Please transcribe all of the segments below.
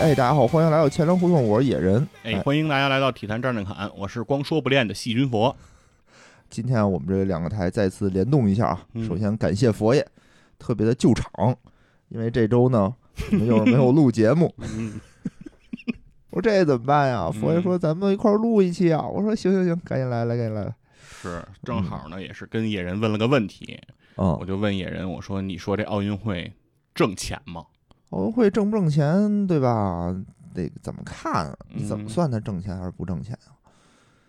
哎，大家好，欢迎来到前粮胡同，我是野人。哎，欢迎大家来到体坛战战侃，我是光说不练的细菌佛。今天我们这两个台再次联动一下啊！嗯首先感谢佛爷，特别的救场，因为这周呢我们又是没有录节目。嗯，我说这怎么办呀？佛爷说咱们一块儿录一期啊！我说行行行，赶紧来来，赶紧来。是，正好呢，也是跟野人问了个问题，嗯我嗯，就问野人，我说你说这奥运会挣钱吗？奥运会挣不挣钱，对吧？得怎么看啊？你怎么嗯算它挣钱还是不挣钱啊？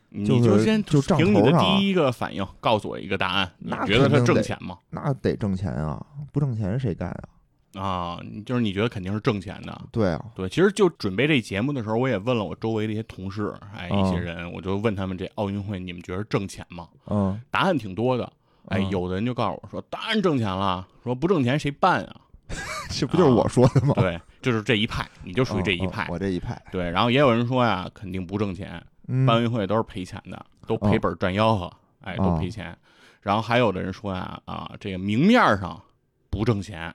你就是先就凭你的第一个反应告诉我一个答案，你那觉得它挣钱吗？那得挣钱啊！不挣钱谁干啊？啊，就是你觉得肯定是挣钱的。对啊，对，其实就准备这节目的时候，我也问了我周围的一些同事，哎，一些嗯人，我就问他们这奥运会你们觉得挣钱吗？嗯，答案挺多的，哎，嗯有的人就告诉我说，当然挣钱了，说不挣钱谁办啊？这不就是我说的吗？对，就是这一派，你就属于这一派。我这一派，对，然后也有人说呀，肯定不挣钱，嗯办奥运会都是赔钱的，都赔本赚吆喝，哎，都哦赔钱。然后还有的人说呀，啊，这个明面上不挣钱，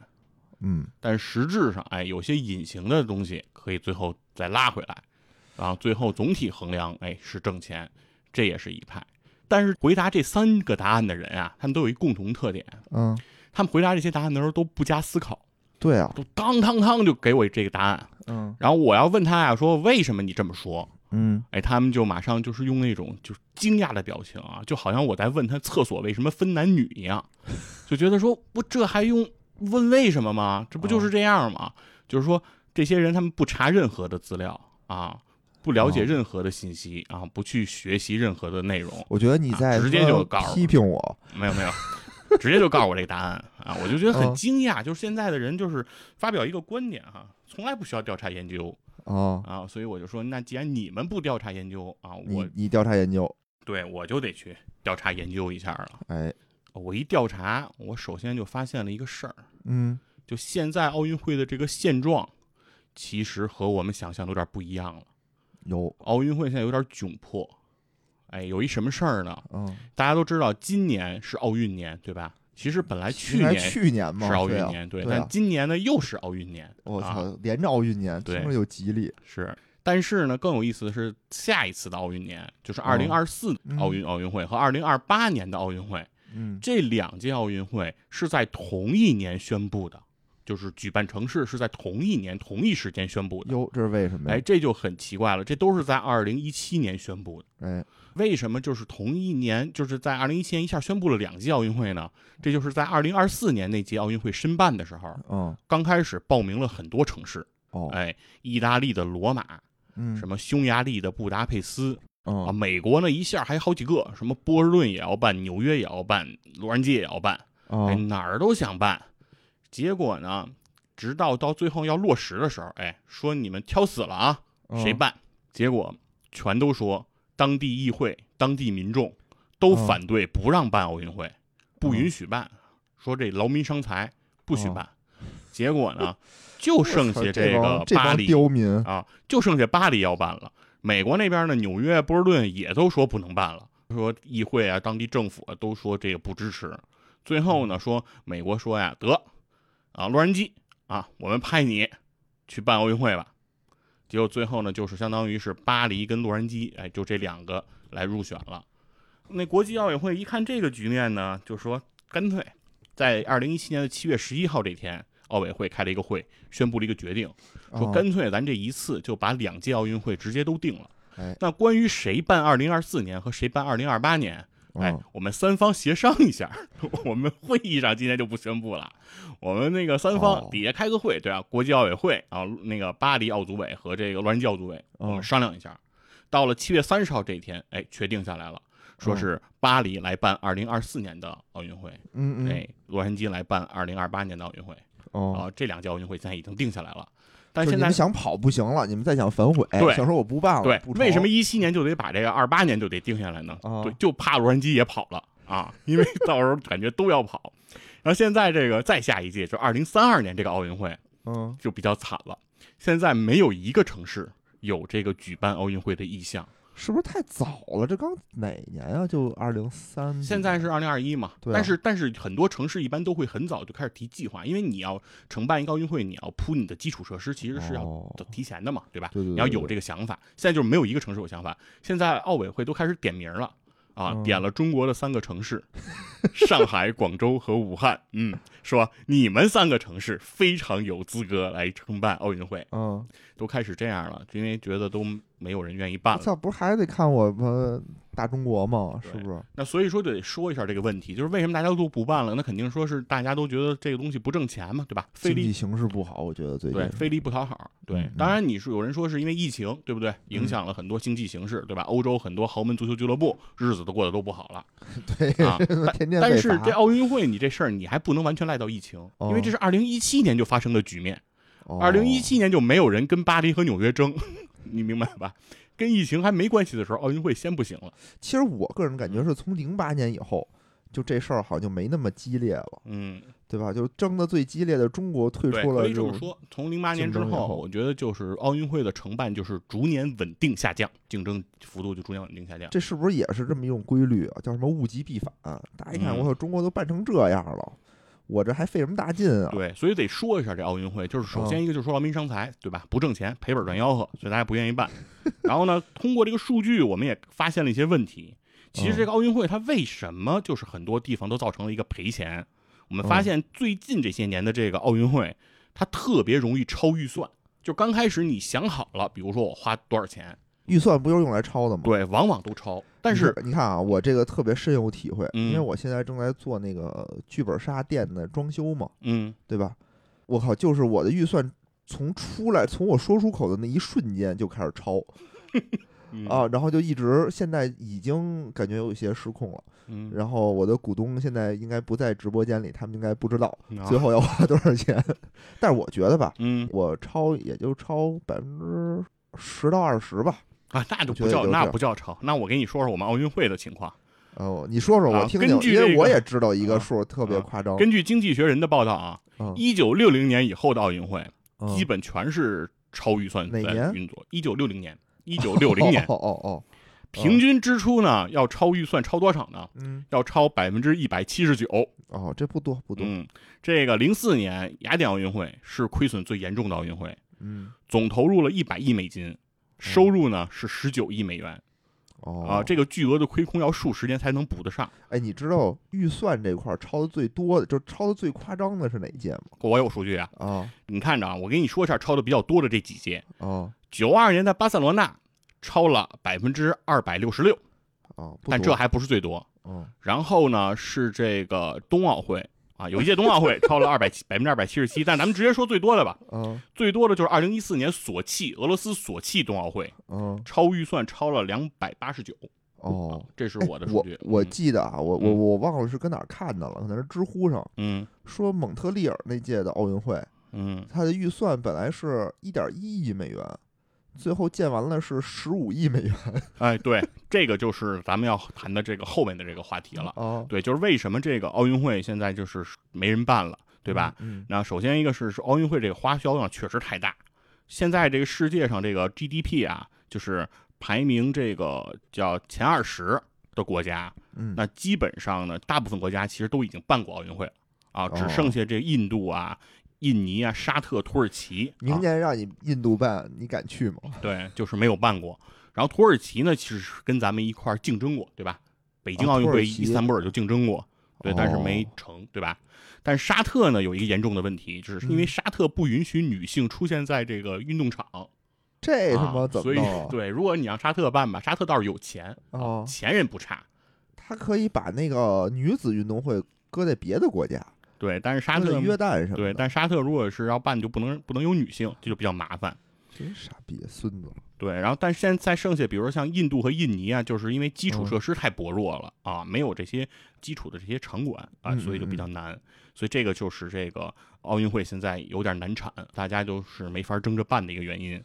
嗯但实质上，哎，有些隐形的东西可以最后再拉回来，然后最后总体衡量，哎，是挣钱，这也是一派。但是回答这三个答案的人啊，他们都有一共同特点，嗯，他们回答这些答案的时候都不加思考，对啊，都当当当就给我这个答案。嗯然后我要问他呀，说为什么你这么说？嗯哎，他们就马上就是用那种就是惊讶的表情啊，就好像我在问他厕所为什么分男女一样，就觉得说我这还用问为什么吗？这不就是这样吗？就是说这些人他们不查任何的资料啊，不了解哦任何的信息啊，不去学习任何的内容，我觉得你在啊直接就告诉批评我，没有没有。直接就告诉我这个答案啊，我就觉得很嗯惊讶。就是现在的人，就是发表一个观点哈、从来不需要调查研究哦，啊，所以我就说，那既然你们不调查研究啊，我你你调查研究，对我就得去调查研究一下了。哎，我一调查，我首先就发现了一个事儿，嗯就现在奥运会的这个现状，其实和我们想象的有点不一样了。有，奥运会现在有点窘迫，哎，有一什么事儿呢？嗯，大家都知道，今年是奥运年，对吧？其实本来去年去年嘛是奥运年，对，对啊但今年呢又是奥运年。啊我操，连着奥运年，对听着就吉利，是，但是呢，更有意思的是，下一次的奥运年，就是二零二四嗯奥运奥运会和二零二八年的奥运会，嗯这两届奥运会是在同一年宣布的，就是举办城市是在同一年同一时间宣布的。哟，这是为什么哎，呀？这就很奇怪了，这都是在二零一七年宣布的，哎，为什么就是同一年，就是在二零一七年一下宣布了两届奥运会呢？这就是在二零二四年那届奥运会申办的时候，嗯。刚开始报名了很多城市，哦，哎，意大利的罗马，嗯。什么匈牙利的布达佩斯，啊，嗯美国呢一下还好几个，什么波士顿也要办，纽约也要办，洛杉矶也要办，哎，哦哪儿都想办。结果呢，直到到最后要落实的时候，哎，说你们挑死了啊，嗯。谁办？结果全都说当地议会、当地民众都嗯反对，不让办奥运会，不允许办，说这劳民伤财，不许哦办。结果呢，就剩下这个巴黎刁民，啊，就剩下巴黎要办了。美国那边呢，纽约、波士顿也都说不能办了，说议会啊、当地政府啊都说这个不支持。最后呢，说美国说呀，得啊，洛杉矶啊，我们派你去办奥运会吧。结果最后呢，就是相当于是巴黎跟洛杉矶，哎，就这两个来入选了。那国际奥委会一看这个局面呢，就说干脆在二零一七年的七月十一号这天，奥委会开了一个会，宣布了一个决定，说哦干脆咱这一次就把两届奥运会直接都定了。哎那关于谁办二零二四年和谁办二零二八年，哎嗯，我们三方协商一下，我们会议上今天就不宣布了。我们那个三方哦底下开个会，对啊，国际奥委会啊，那个巴黎奥组委和这个洛杉矶奥组委，我们嗯商量一下。到了七月三十号这一天，哎，确定下来了，说嗯是巴黎来办二零二四年的奥运会，嗯嗯哎，洛杉矶来办二零二八年的奥运会。哦啊，这两届奥运会现在已经定下来了。就是你但现在们想跑不行了，你们再想反悔，对想说我不办了，对为什么一七年就得把这个二八年就得定下来呢？啊对，就怕洛杉矶也跑了啊，因为 到时候感觉都要跑。然后现在这个再下一届就二零三二年这个奥运会嗯，就比较惨了，现在没有一个城市有这个举办奥运会的意向。是不是太早了？这刚哪年啊？就二零三，现在是二零二一嘛，对啊但是但是很多城市一般都会很早就开始提计划，因为你要承办一个奥运会，你要铺你的基础设施，其实是要哦提前的嘛，对吧？对对对你要有这个想法。现在就是没有一个城市有想法，现在奥委会都开始点名了。啊，嗯点了中国的三个城市，上海、广州和武汉。嗯，说你们三个城市非常有资格来承办奥运会，嗯，都开始这样了，因为觉得都没有人愿意办了。这不是还得看我们大中国嘛？是不是？那所以说就得说一下这个问题，就是为什么大家都不办了？那肯定说是大家都觉得这个东西不挣钱嘛，对吧？费力经济形势不好，我觉得最近对，费力不讨好。对嗯，当然你是有人说是因为疫情，对不对？影响了很多经济形势，对吧？欧洲很多豪门足球俱乐部日子都过得都不好了 对，啊。天天但是这奥运会你这事儿你还不能完全赖到疫情，因为这是二零一七年就发生的局面，哦二零一七年就没有人跟巴黎和纽约争，你明白吧？跟疫情还没关系的时候，奥运会先不行了。其实我个人感觉是从零八年以后，就这事儿好像就没那么激烈了，嗯，对吧？就争的最激烈的中国退，出了这种可以这么说。从零八年之后，我觉得就是奥运会的承办就是逐年稳定下降，竞争幅度就逐年稳定下降。这是不是也是这么一种规律啊？叫什么物极必反？大家一看，嗯我操，中国都办成这样了，我这还费什么大劲啊？对，所以得说一下这奥运会，就是首先一个就是说劳民伤财，对吧？不挣钱，赔本赚吆喝，所以大家不愿意办。然后呢，通过这个数据，我们也发现了一些问题。其实这个奥运会它为什么就是很多地方都造成了一个赔钱？我们发现最近这些年的这个奥运会，它特别容易超预算。就刚开始你想好了，比如说我花多少钱，预算不就是用来抄的吗？对，往往都超。但是你看啊，我这个特别深有体会，嗯因为我现在正在做那个剧本杀店的装修嘛，嗯，对吧？我靠，就是我的预算从出来，从我说出口的那一瞬间就开始超 嗯啊，，然后就一直现在已经感觉有一些失控了。嗯，然后我的股东现在应该不在直播间里，他们应该不知道啊最后要花多少钱。但是我觉得吧，嗯我超也就超百分之十到二十吧。啊，那就不叫那不叫超。那我给你说说我们奥运会的情况。哦，你说说啊我听听，根据这个因为我也知道一个啊数特别啊夸张。根据《经济学人》的报道啊，嗯一九六零年以后的奥运会嗯基本全是超预算在运作。一九六零年，一九六零年 哦哦哦，平均支出呢要超预算超多少呢？嗯要超百分之一百七十九。哦，这不多不多。嗯，这个零四年雅典奥运会是亏损最严重的奥运会，嗯总投入了一百亿美金，收入呢是十九亿美元哦啊，这个巨额的亏空要数十年才能补得上。哎，你知道预算这块儿超的最多的，就超的最夸张的是哪一届吗？我有数据啊，啊你看着啊，我给你说一下超的比较多的这几届。啊九二年的巴塞罗那超了百分之二百六十六，哦！但这还不是最多。嗯然后呢是这个冬奥会啊，有一届冬奥会超了二百百分之二百七十七，但咱们直接说最多的吧，嗯最多的就是二零一四年索契俄罗斯索契冬奥会，嗯超预算超了两百八十九。哦，这是哎我的数据。我嗯记得啊，我我嗯我忘了是跟哪儿看的了，可能是知乎上嗯说蒙特利尔那届的奥运会，嗯，它的预算本来是一点一亿美元，最后建完了是十五亿美元 哎，对，这个就是咱们要谈的这个后面的这个话题了。啊，对，就是为什么这个奥运会现在就是没人办了，对吧？嗯？那首先一个是是奥运会这个花销量确实太大，现在这个世界上这个 GDP 啊，就是排名这个叫前二十的国家，嗯，那基本上呢，大部分国家其实都已经办过奥运会了啊，只哦剩下这印度啊、印尼啊、沙特、土耳其，明啊、年让你印度办，你敢去吗？对，就是没有办过。然后土耳其呢，其实是跟咱们一块儿竞争过，对吧？北京啊奥运会伊斯坦布尔就竞争过，对，但是没哦成，对吧？但是沙特呢有一个严重的问题，就是因为嗯沙特不允许女性出现在这个运动场，这他啊妈怎所以么弄啊？对，如果你让沙特办吧，沙特倒是有钱，哦钱人不差，他可以把那个女子运动会搁在别的国家，对，但是沙特约旦什么。对，但沙特如果是要办，就不能不能有女性，这就比较麻烦。真傻逼，孙子。对，然后但是现在剩下，比如说像印度和印尼啊，就是因为基础嗯设施太薄弱了、啊，没有这些基础的这些场馆啊，嗯所以就比嗯较难。所以这个就是这个奥运会现在有点难产，大家就是没法争着办的一个原因。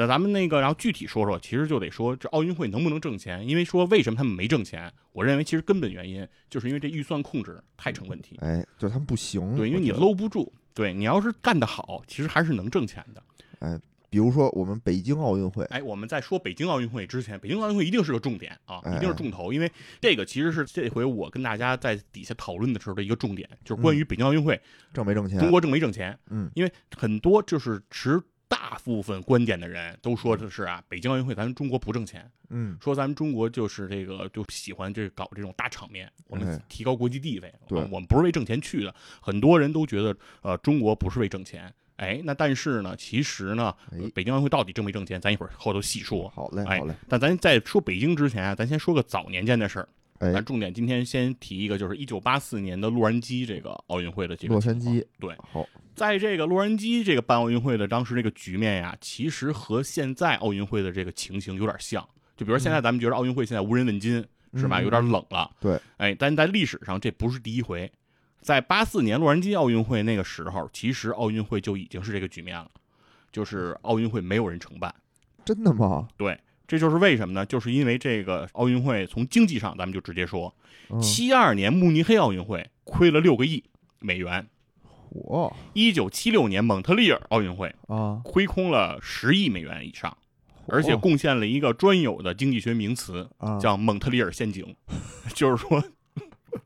那咱们那个，然后具体说说，其实就得说这奥运会能不能挣钱？因为说为什么他们没挣钱？我认为其实根本原因就是因为这预算控制太成问题。哎，就是他们不行。对，因为你搂不住。对你要是干得好，其实还是能挣钱的。比如说我们北京奥运会，哎，我们在说北京奥运会之前，北京奥运会一定是个重点啊，哎一定是重头，因为这个其实是这回我跟大家在底下讨论的时候的一个重点，就是关于北京奥运会、挣没挣钱？中国挣没挣钱。嗯，因为很多就是持大部分观点的人都说的是啊，北京奥运会咱们中国不挣钱，嗯，说咱们中国就是这个就喜欢这搞这种大场面，我们哎提高国际地位，对啊我们不是为挣钱去的。很多人都觉得呃中国不是为挣钱，哎，那但是呢，其实呢，哎北京奥运会到底挣没挣钱，咱一会儿后头细说。好嘞，哎好嘞。但咱在说北京之前啊，咱先说个早年间的事儿。哎咱，重点今天先提一个，就是一九八四年的洛杉矶这个奥运会的这个洛杉矶对，好，在这个洛杉矶这个办奥运会的当时这个局面呀，其实和现在奥运会的这个情形有点像。就比如现在咱们觉得奥运会现在无人问津，是吧？嗯有点冷了。对，哎，但在历史上这不是第一回，在八四年洛杉矶奥运会那个时候，其实奥运会就已经是这个局面了，就是奥运会没有人承办。真的吗？对，这就是为什么呢？就是因为这个奥运会从经济上，咱们就直接说，嗯，七二年慕尼黑奥运会亏了六个亿美元，火一九七六年蒙特利尔奥运会啊，亏空了十亿美元以上，而且贡献了一个专有的经济学名词，啊，叫蒙特利尔陷阱，就是说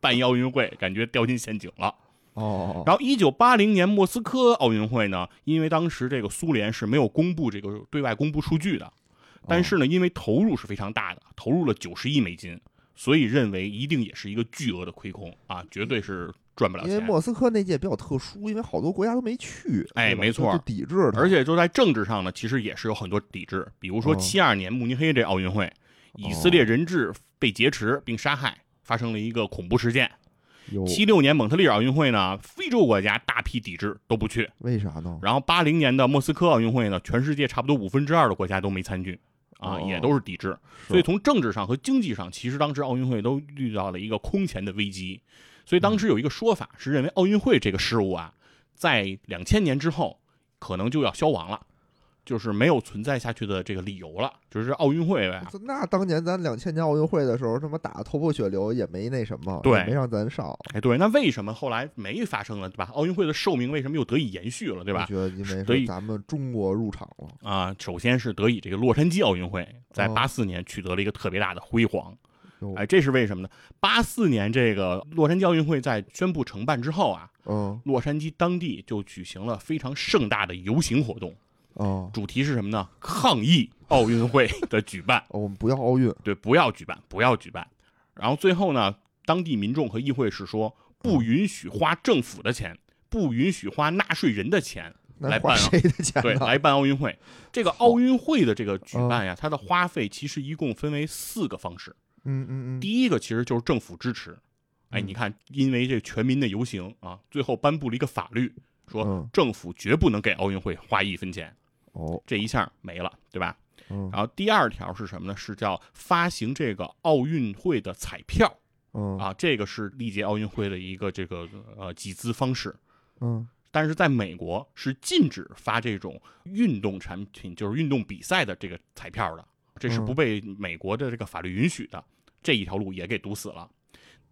办一奥运会感觉掉进陷阱了。哦，然后，一九八零年莫斯科奥运会呢，因为当时这个苏联是没有公布这个对外公布数据的，但是呢，因为投入是非常大的，投入了九十亿美金，所以认为一定也是一个巨额的亏空啊，绝对是赚不了钱。因为莫斯科那届比较特殊，因为好多国家都没去，哎没错抵制它，而且就在政治上呢，其实也是有很多抵制，比如说哦七二年慕尼黑这奥运会，以色列人质被劫持并杀害，发生了一个恐怖事件。七六年蒙特利尔奥运会呢，非洲国家大批抵制都不去。为啥呢？然后八零年的莫斯科奥运会呢，全世界差不多五分之二的国家都没参与，啊，哦也都是抵制。所以从政治上和经济上，其实当时奥运会都遇到了一个空前的危机。所以当时有一个说法是认为奥运会这个事物啊，在两千年之后可能就要消亡了，就是没有存在下去的这个理由了。就是奥运会呗，那当年咱两千年奥运会的时候，他妈打的头破血流，也没那什么，对没让咱上，哎，对，那为什么后来没发生了，对吧？奥运会的寿命为什么又得以延续了，对吧我？觉得因为所以咱们中国入场了，啊，首先是得以这个洛杉矶奥运会在哦八四年取得了一个特别大的辉煌。哟哎，这是为什么呢？八四年这个洛杉矶奥运会在宣布承办之后啊，嗯洛杉矶当地就举行了非常盛大的游行活动，哦，主题是什么呢？抗议奥运会的举办，哦我们不要奥运，对，不要举办，不要举办。然后最后呢，当地民众和议会是说，不允许花政府的钱，不允许花纳税人的钱来办谁的钱对，来办奥运会。这个奥运会的这个举办呀，它的花费其实一共分为四个方式。嗯嗯嗯，第一个其实就是政府支持，哎，嗯。你看，因为这全民的游行啊，最后颁布了一个法律，说嗯。政府绝不能给奥运会花一分钱，哦，这一下没了，对吧？嗯然后第二条是什么呢？是叫发行这个奥运会的彩票嗯啊，这个是历届奥运会的一个这个呃集资方式。嗯但是在美国是禁止发这种运动产品，就是运动比赛的这个彩票的，这是嗯不被美国的这个法律允许的。这一条路也给堵死了。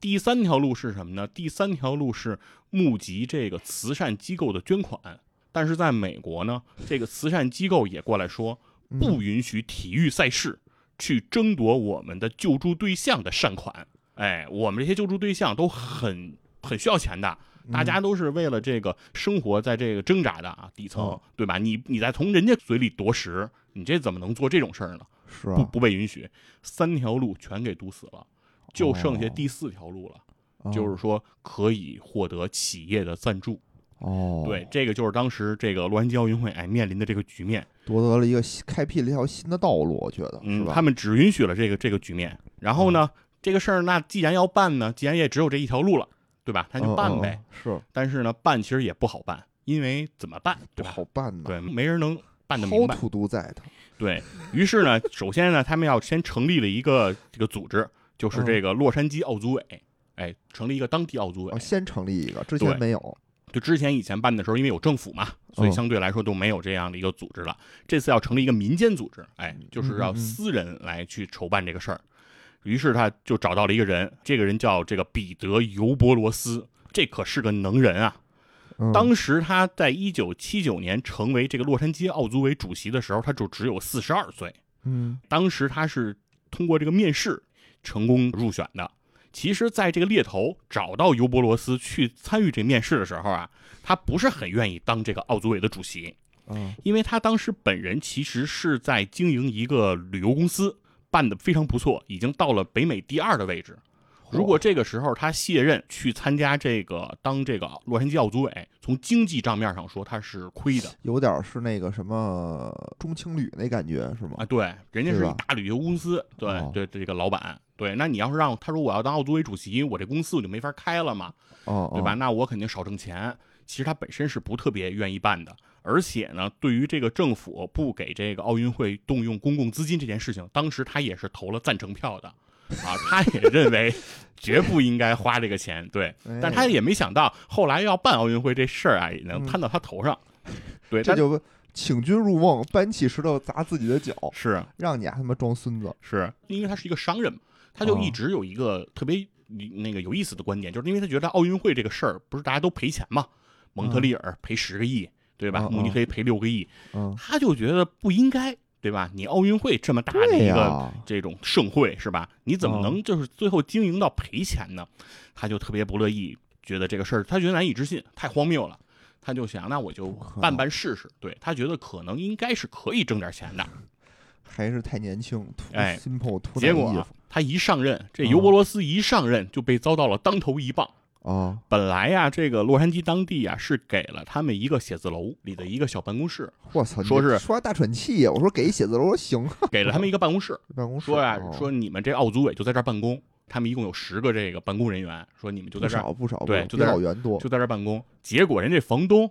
第三条路是什么呢？第三条路是募集这个慈善机构的捐款。但是在美国呢，这个慈善机构也过来说，嗯不允许体育赛事去争夺我们的救助对象的善款。哎，我们这些救助对象都很很需要钱的，嗯大家都是为了这个生活在这个挣扎的啊，底层哦对吧？你你再从人家嘴里夺食，你这怎么能做这种事儿呢？不是啊，不被允许，三条路全给堵死了，就剩下第四条路了，哦就是说可以获得企业的赞助。哦，对，，这个就是当时这个洛杉矶奥运会哎面临的这个局面。夺得了一个新开辟了一条新的道路，我觉得是嗯，他们只允许了这个这个局面。然后呢，这个事儿那既然要办呢，既然也只有这一条路了，对吧？那就办呗。嗯是但是呢，办其实也不好办，因为怎么办，不好办呢，对，没人能办得明白。do that？对于是呢，首先呢，他们要先成立了一个这个组织，就是这个洛杉矶奥组委，哎，成立一个当地奥组委哦，。先成立一个，之前没有。就之前以前办的时候，因为有政府嘛，所以嗯相对来说都没有这样的一个组织了。这次要成立一个民间组织，哎，就是要私人来去筹办这个事儿。于是他就找到了一个人，这个人叫这个彼得·尤伯罗斯，这可是个能人啊。嗯当时他在一九七九年成为这个洛杉矶奥组委主席的时候，他就只有四十二岁。嗯当时他是通过这个面试成功入选的。其实，在这个猎头找到尤伯罗斯去参与这面试的时候啊，他不是很愿意当这个奥组委的主席，嗯因为他当时本人其实是在经营一个旅游公司，办得非常不错，已经到了北美第二的位置。如果这个时候他卸任去参加这个当这个洛杉矶奥组委，从经济账面上说他是亏的有点是那个什么中青旅那感觉是吗啊。？对，人家是一大旅游公司，对哦对这个老板，对，那你要是让他说我要当奥组委主席，我这公司我就没法开了嘛，哦，对吧？哦？那我肯定少挣钱。其实他本身是不特别愿意办的，而且呢，对于这个政府不给这个奥运会动用公共资金这件事情，当时他也是投了赞成票的，啊，他也认为绝不应该花这个钱，对，哎但他也没想到后来要办奥运会这事儿啊，也能嗯摊到他头上，对，他这就请君入瓮，搬起石头砸自己的脚，是让你啊他妈装孙子。是因为他是一个商人嘛，他就哦一直有一个特别那个有意思的观点，就是因为他觉得奥运会这个事儿不是大家都赔钱嘛，蒙特利尔赔十个亿，对吧？嗯慕尼黑赔六个亿，嗯，他就觉得不应该，对吧？你奥运会这么大的一个，这种盛会是吧？你怎么嗯能就是最后经营到赔钱呢？他就特别不乐意，觉得这个事儿他觉得难以置信，太荒谬了。他就想，那我就办办试试。对他觉得可能应该是可以挣点钱的。还是太年轻，图哎结果啊他一上任，这尤伯罗斯一上任就被遭到了当头一棒。啊，本来呀，这个洛杉矶当地呀是给了他们一个写字楼里的一个小办公室，我操，说是说大喘气呀，我说给写字楼行，给了他们一个办公室，办公室说呀哦。说你们这奥组委就在这儿办公，他们一共有十个这个办公人员，说你们就在这不少，不少对就在这儿老袁多。就在这儿办公。结果人这房东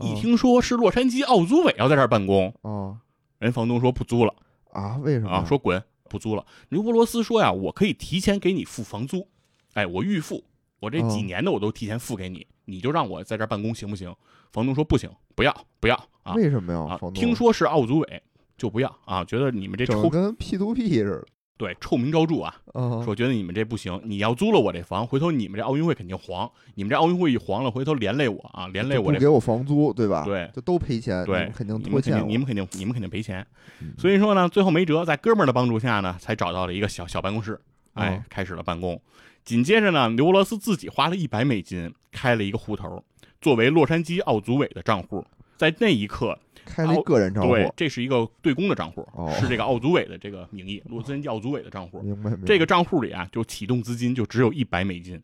一嗯听说是洛杉矶奥组委要在这儿办公，啊人房东说不租了。啊，为什么啊，说滚，不租了。刘波罗斯说呀，我可以提前给你付房租，哎，我预付，我这几嗯年的我都提前付给你，你就让我在这儿办公行不行？房东说不行，不要不要啊为什么呀？啊听说是奥组委就不要啊，觉得你们这臭跟 P to P 似的，对臭名昭著啊，啊，说觉得你们这不行，你要租了我这房，回头你们这奥运会肯定黄，你们这奥运会一黄了，回头连累我啊，连累我这给我房租，对吧？对就都赔钱，对肯定拖欠我。你们肯定你们肯定赔钱嗯，所以说呢，最后没辙，在哥们儿的帮助下呢，才找到了一个小小办公室，哎哦，开始了办公。紧接着呢，刘伯罗斯自己花了一百美金开了一个户头，作为洛杉矶奥组委的账户。在那一刻，开了一个人账户，对，这是一个对公的账户，哦是这个奥组委的这个名义，洛杉矶奥组委的账户。明白明白。这个账户里啊，就启动资金就只有一百美金，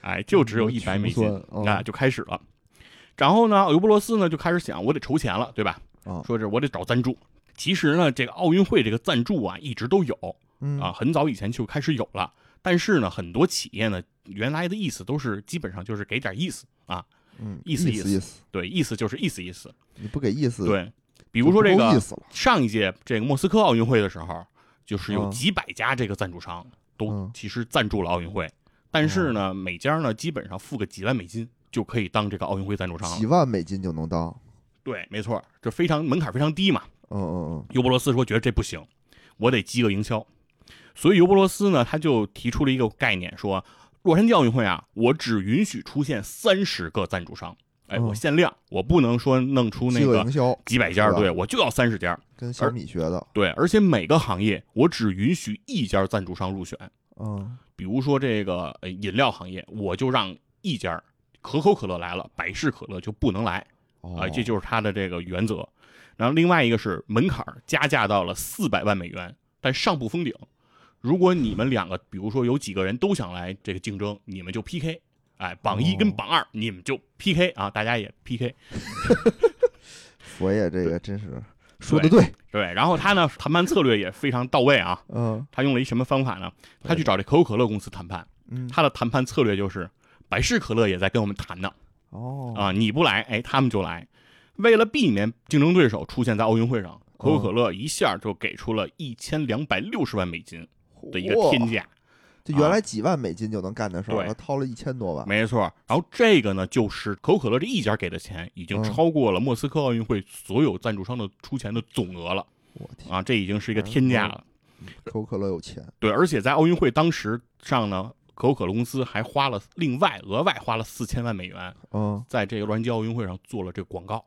哎，就只有一百美金啊，就开始了。然后呢，尤伯罗斯呢就开始想，我得筹钱了，对吧？啊，说是我得找赞助。其实呢，这个奥运会这个赞助啊，一直都有嗯啊，很早以前就开始有了。但是呢，很多企业呢，原来的意思都是基本上就是给点意思啊，嗯，意思意思意意思，对，意思就是意思意思。你不给意思，对，比比如说这个上一届这个莫斯科奥运会的时候，就是有嗯几百家这个赞助商都嗯其实赞助了奥运会，但是呢，每家呢基本上付个几万美金就可以当这个奥运会赞助商几。万美金就能当，对，没错，这非常门槛非常低嘛。嗯嗯尤伯罗斯说觉得这不行，我得饥饿营销，所以尤伯罗斯呢他就提出了一个概念，说洛杉矶奥运会啊，我只允许出现三十个赞助商，哎，嗯我限量，我不能说弄出嗯，那个几百家，对我就要三十家，跟小米学的，对，而且每个行业我只允许一家赞助商入选，嗯比如说这个呃饮料行业，我就让一家，可口可乐来了，百事可乐就不能来啊、哦，这就是它的这个原则。然后另外一个是门槛儿加价到了四百万美元，但上不封顶。如果你们两个，比如说有几个人都想来这个竞争，你们就 PK，哎，榜一跟哦。榜二你们就 PK 啊，大家也 PK。佛爷这个真是说的对，对，然后他呢谈判策略也非常到位啊，嗯。他用了一什么方法呢？他去找这可口可乐公司谈判，嗯，他的谈判策略就是百事可乐也在跟我们谈呢。哦。啊，你不来，哎，他们就来。为了避免竞争对手出现在奥运会上，可口可乐一下就给出了一千两百六十万美金的一个天价。这原来几万美金就能干的事儿，对他掏了一千多万。没错，然后这个呢，就是可口可乐这一家给的钱，已经嗯超过了莫斯科奥运会所有赞助商的出钱的总额了我天，啊！这已经是一个天价了。可口可乐有钱。对，而且在奥运会当时上呢，可口可乐公司还花了另外额外花了四千万美元，嗯在这个洛杉矶奥运会上做了这个广告，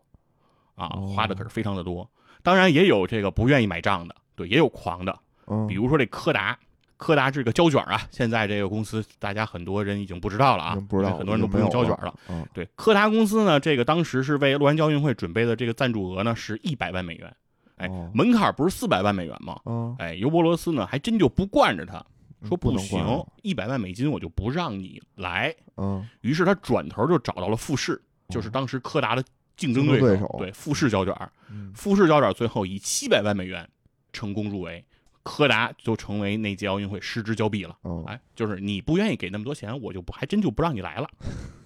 啊，哦花的可是非常的多。当然也有这个不愿意买账的，对，也有狂的，嗯，比如说这柯达。柯达这个胶卷啊，现在这个公司大家很多人已经不知道了啊，不知道很多人都不用胶卷了。。嗯对，柯达公司呢，这个当时是为洛杉矶奥运会准备的这个赞助额呢是一百万美元，哎，哦门槛不是四百万美元吗？嗯，哎，尤伯罗斯呢还真就不惯着他，说不行，一百万美金我就不让你来。嗯于是他转头就找到了富士，就是当时柯达的竞争对手，手对富士胶卷，嗯富士胶卷最后以七百万美元成功入围，柯达就成为那届奥运会失之交臂了。哦哎，就是你不愿意给那么多钱，我就不还真就不让你来了。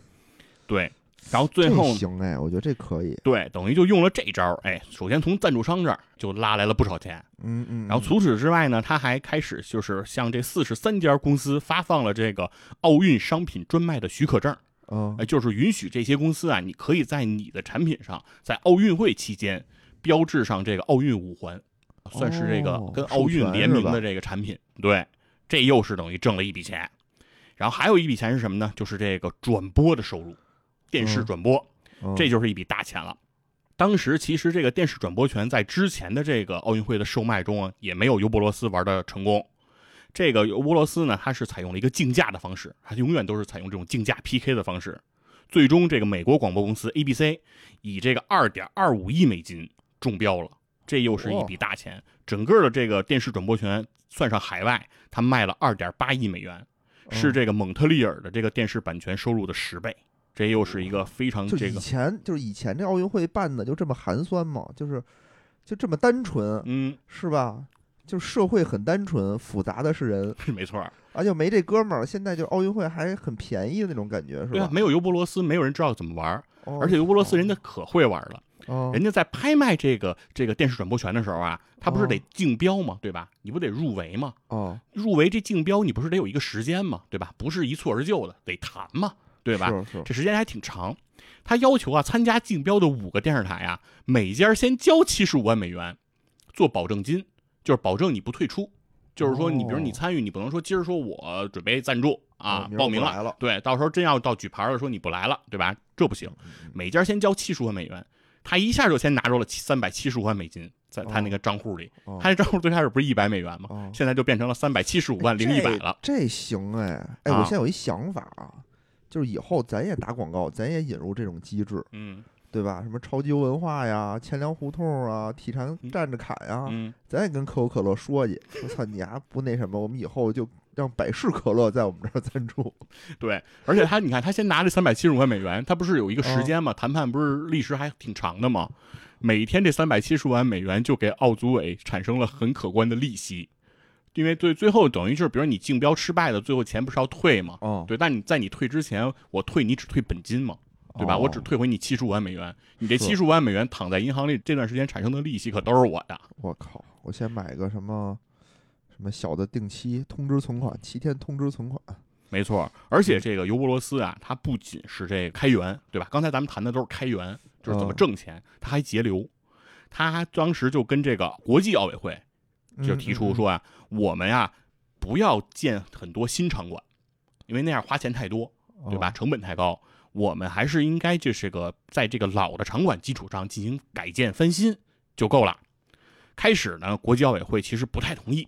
对，然后最后行哎，我觉得这可以。对，等于就用了这招儿。哎，首先从赞助商这儿就拉来了不少钱，嗯嗯。然后除此之外呢，他还开始就是向这四十三家公司发放了这个奥运商品专卖的许可证，嗯哎，就是允许这些公司啊，你可以在你的产品上，在奥运会期间标志上这个奥运五环，算是这个哦跟奥运联名的这个产品。对，这又是等于挣了一笔钱。然后还有一笔钱是什么呢？就是这个转播的收入，电视嗯转播。嗯这就是一笔大钱了。当时其实这个电视转播权在之前的这个奥运会的售卖中啊，也没有尤伯罗斯玩的成功。这个尤伯罗斯呢，他是采用了一个竞价的方式，他永远都是采用这种竞价 PK 的方式。最终，这个美国广播公司 ABC 以这个二点二五亿美金中标了，这又是一笔大钱。整个的这个电视转播权算上海外，他卖了二点八亿美元，是嗯这个蒙特利尔的这个电视版权收入的十倍。这又是一个非常就以这个前就是以前这奥运会办的就这么寒酸吗？就是就这么单纯嗯，是吧？就社会很单纯，复杂的是人，是没错儿。啊，就没这哥们儿。现在就奥运会还很便宜的那种感觉，是吧？，对啊没有尤伯罗斯，没有人知道怎么玩而且尤伯罗斯人家可会玩了，哦人家在拍卖这个这个电视转播权的时候啊，他不是哦得竞标吗？对吧？你不得入围吗？哦，入围这竞标你不是得有一个时间吗？对吧？不是一蹴而就的，得谈嘛，对吧？是是，这时间还挺长。他要求啊，参加竞标的五个电视台啊，每家先交七十五万美元做保证金，就是保证你不退出。就是说，你比如你哦参与，你不能说今儿说我准备赞助啊报名了对，到时候真要到举牌了，说你不来了，对吧？这不行，嗯每家先交七十万美元，他一下就先拿出了三百七十五万美金，在他那个账户里。哦他这账户最开始不是一百美元吗？哦现在就变成了三百七十五万零一百了。这这行哎哎，啊我现在有一想法啊，就是以后咱也打广告，咱也引入这种机制，嗯对吧？什么超级文化呀、钱粮胡同啊、体坛站着侃呀，嗯，咱也跟可口可乐说去，我操你还不那什么，我们以后就让百事可乐在我们这儿赞助。对，而且他你看，他先拿这三百七十五万美元，他不是有一个哦时间吗？谈判不是历时还挺长的嘛？每天这三百七十五万美元就给奥组委产生了很可观的利息，因为最最后等于就是，比如你竞标失败的，最后钱不是要退嘛？哦，对，但你在你退之前，我退你只退本金嘛，对吧？哦我只退回你七十五万美元，你这是七十五万美元躺在银行里这段时间产生的利息可都是我的。我靠，我先买个什么什么小的定期通知存款，七天通知存款。没错，而且这个尤伯罗斯啊，他不仅是这个开源，对吧？刚才咱们谈的都是开源，就是怎么嗯挣钱，他还节流。他当时就跟这个国际奥委会就提出嗯，说啊，我们呀不要建很多新场馆，因为那样花钱太多，嗯对吧？？成本太高。我们还是应该就是个在这个老的场馆基础上进行改建翻新就够了。开始呢，国际奥委会其实不太同意，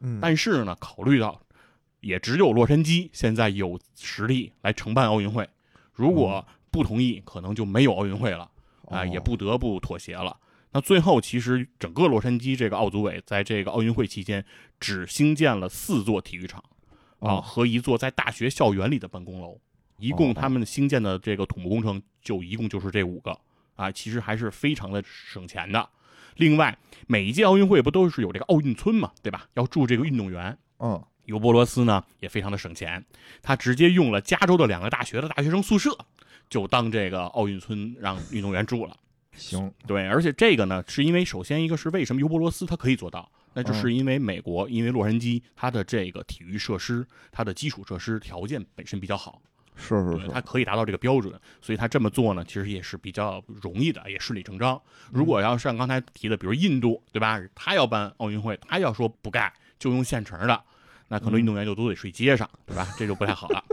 嗯，但是呢，考虑到也只有洛杉矶现在有实力来承办奥运会，如果不同意，可能就没有奥运会了啊、哦。也不得不妥协了。那最后，其实整个洛杉矶这个奥组委在这个奥运会期间，只兴建了四座体育场啊、哦。和一座在大学校园里的办公楼，一共哦。他们兴建的这个土木工程就一共就是这五个啊，其实还是非常的省钱的。另外，每一届奥运会不都是有这个奥运村嘛，对吧？要住这个运动员，嗯尤伯罗斯呢也非常的省钱，他直接用了加州的两个大学的大学生宿舍，就当这个奥运村让运动员住了。行，对，而且这个呢，是因为首先一个是为什么尤伯罗斯他可以做到，那就是因为美国，因为洛杉矶它的这个体育设施，它的基础设施条件本身比较好，是是对，是，它可以达到这个标准，所以他这么做呢，其实也是比较容易的，也顺理成章。如果要像刚才提的，比如印度，对吧？他要办奥运会，他要说不盖，就用现成的，那可能运动员就都得睡街上，对吧？这就不太好了。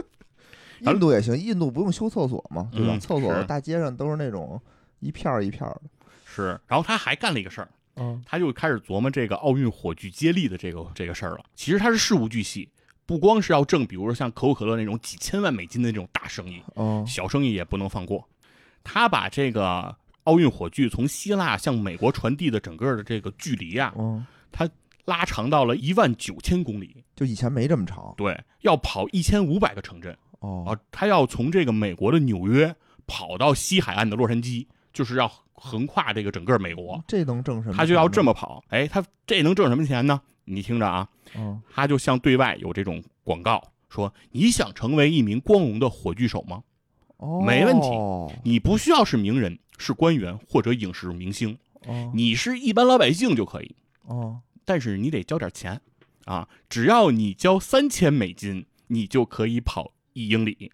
印度也行，印度不用修厕所嘛，对吧？嗯厕所大街上都是那种一片儿一片儿的，是，然后他还干了一个事儿，嗯他就开始琢磨这个奥运火炬接力的这个这个事儿了。其实他是事无巨细，不光是要挣，比如说像可口可乐那种几千万美金的那种大生意，哦小生意也不能放过。他把这个奥运火炬从希腊向美国传递的整个的这个距离啊，嗯，拉长到了一万九千公里。就以前没这么长对，要跑一千五百个城镇哦啊，他要从这个美国的纽约跑到西海岸的洛杉矶，就是要横跨这个整个美国。这能挣什么？他就要这，么跑，哎，他这能挣什么钱呢？你听着啊，嗯他就向对外有这种广告说：“你想成为一名光荣的火炬手吗？哦，没问题哦，你不需要是名人、是官员或者影视明星，哦你是一般老百姓就可以，哦但是你得交点钱啊！只要你交三千美金，你就可以跑一英里。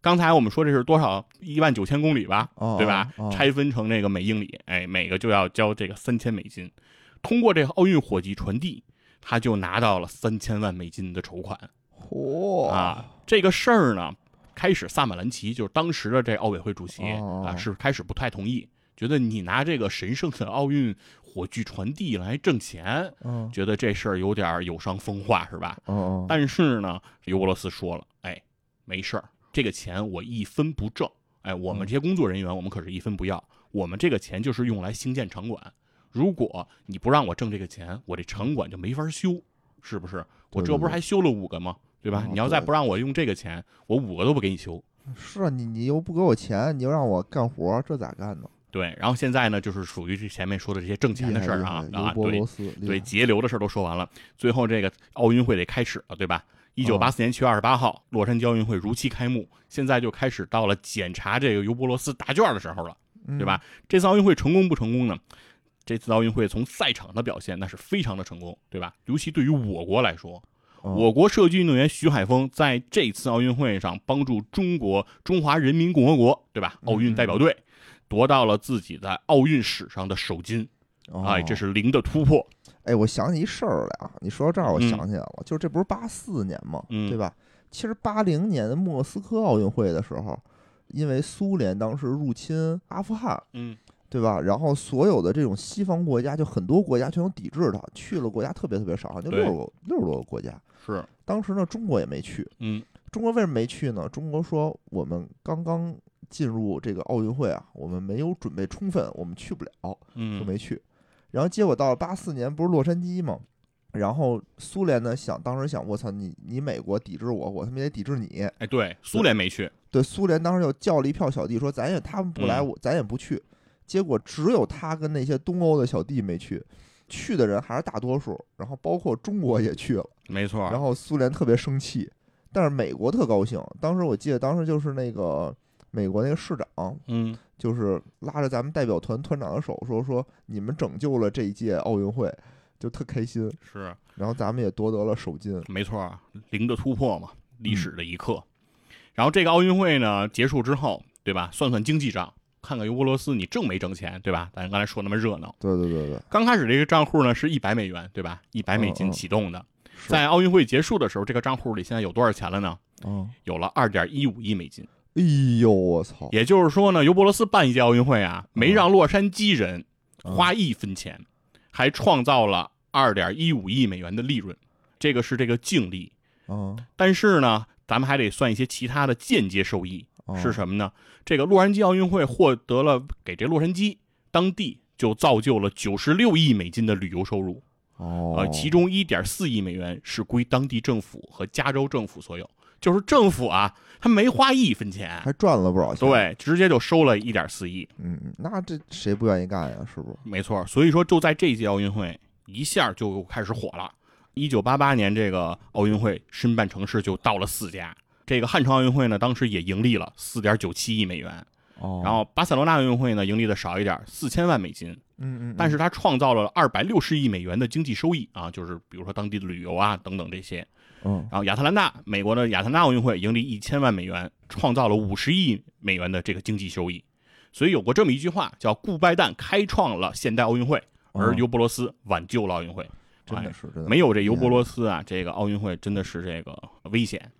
刚才我们说这是多少？一万九千公里吧，哦，对吧？哦拆分成那个每英里，哎，每个就要交这个三千美金。通过这个奥运火炬传递，他就拿到了三千万美金的筹款嚯啊！这个事儿呢，开始萨马兰奇就是当时的这奥委会主席哦啊，是开始不太同意，觉得你拿这个神圣的奥运火炬传递来挣钱，嗯觉得这事儿有点有伤风化，是吧？哦哦，但是呢，尤伯罗斯说了，哎，没事儿，这个钱我一分不挣。哎，我们嗯这些工作人员，我们可是一分不要。我们这个钱就是用来兴建场馆。如果你不让我挣这个钱，我这城管就没法修，是不是？我这不是还修了五个吗？对吧？哦你要再不让我用这个钱，我五个都不给你修。是啊，你你又不给我钱，你又让我干活，这咋干呢？对，然后现在呢，就是属于这前面说的这些挣钱的事儿啊啊，对罗斯，对，节流的事儿都说完了，最后这个奥运会得开始了，对吧？一九八四年七月二十八号，洛杉矶奥运会如期开幕，现在就开始到了检查这个尤伯罗斯答卷的时候了，嗯对吧？这次奥运会成功不成功呢？这次奥运会从赛场的表现那是非常的成功，对吧？尤其对于我国来说，哦我国射击运动员徐海峰在这次奥运会上帮助中国中华人民共和国，对吧？奥运代表队夺到了自己在奥运史上的首金，哦哎，这是零的突破。哎，我想起一事儿来啊！你说到这儿，我嗯想起来了，就是这不是八四年嘛，嗯对吧？其实八零年的莫斯科奥运会的时候，因为苏联当时入侵阿富汗，嗯对吧？然后所有的这种西方国家，就很多国家全都抵制它，去了国家特别特别少，好像就六十多六十多个国家。是，当时呢，中国也没去。嗯中国为什么没去呢？中国说我们刚刚进入这个奥运会啊，我们没有准备充分，我们去不了。就嗯，没去。然后结果到了八四年，不是洛杉矶吗？然后苏联呢想，当时想，我操，你你美国抵制我，我他妈也抵制你。哎，对，苏联没去，对，苏联当时就叫了一票小弟，说咱也他们不来，嗯我咱也不去。结果只有他跟那些东欧的小弟没去，去的人还是大多数，然后包括中国也去了。没错。然后苏联特别生气，但是美国特高兴。当时我记得，当时就是那个美国那个市长，嗯，就是拉着咱们代表团团长的手说说你们拯救了这一届奥运会，就特开心。是然后咱们也夺得了首金。没错，零的突破嘛，历嗯史的一刻。然后这个奥运会呢结束之后，对吧？算算经济账，看看尤伯罗斯你挣没挣钱，对吧？咱刚才说那么热闹，对对对对，刚开始这个账户呢是一百美元，对吧？一百美金启动的，是。在奥运会结束的时候，这个账户里现在有多少钱了呢？嗯，有了二点一五亿美金。哎呦我操，也就是说呢，尤伯罗斯办一届奥运会啊，没让洛杉矶人嗯。花一分钱，还创造了二点一五亿美元的利润，这个是这个净利。嗯，但是呢，咱们还得算一些其他的间接收益。嗯是什么呢？这个洛杉矶奥运会获得了给这洛杉矶当地就造就了九十六亿美金的旅游收入，哦，呃，其中一点四亿美元是归当地政府和加州政府所有，就是政府啊，他没花一分钱，还赚了不少钱。，对，直接就收了一点四亿。嗯，那这谁不愿意干呀？是不是？没错，所以说就在这届奥运会一下就开始火了。一九八八年这个奥运会申办城市就到了四家，这个汉城奥运会呢，当时也盈利了四点九七亿美元。哦，然后巴塞罗那奥运会呢盈利的少一点，四千万美金，嗯嗯，但是它创造了二百六十亿美元的经济收益啊，就是比如说当地的旅游啊等等这些。嗯然后亚特兰大，美国的亚特兰大奥运会盈利一千万美元，创造了五十亿美元的这个经济收益。所以有过这么一句话，叫“顾拜旦开创了现代奥运会，而哦尤伯罗斯挽救了奥运会”真的哎是真的没有这尤伯罗斯啊，这个奥运会真的是这个危险。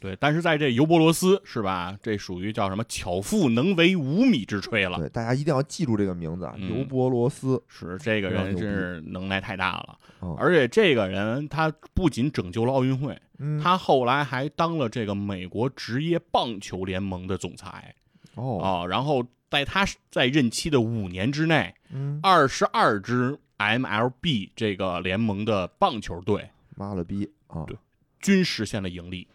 对，但是在这尤伯罗斯是吧？这属于叫什么？巧妇能为无米之炊了。对，大家一定要记住这个名字啊，嗯尤伯罗斯。是这个人真是能耐太大了，哦而且这个人他不仅拯救了奥运会，嗯，他后来还当了这个美国职业棒球联盟的总裁哦，啊。然后在他在任期的五年之内，嗯，二十二支 MLB 这个联盟的棒球队妈了逼啊！对均实现了盈利。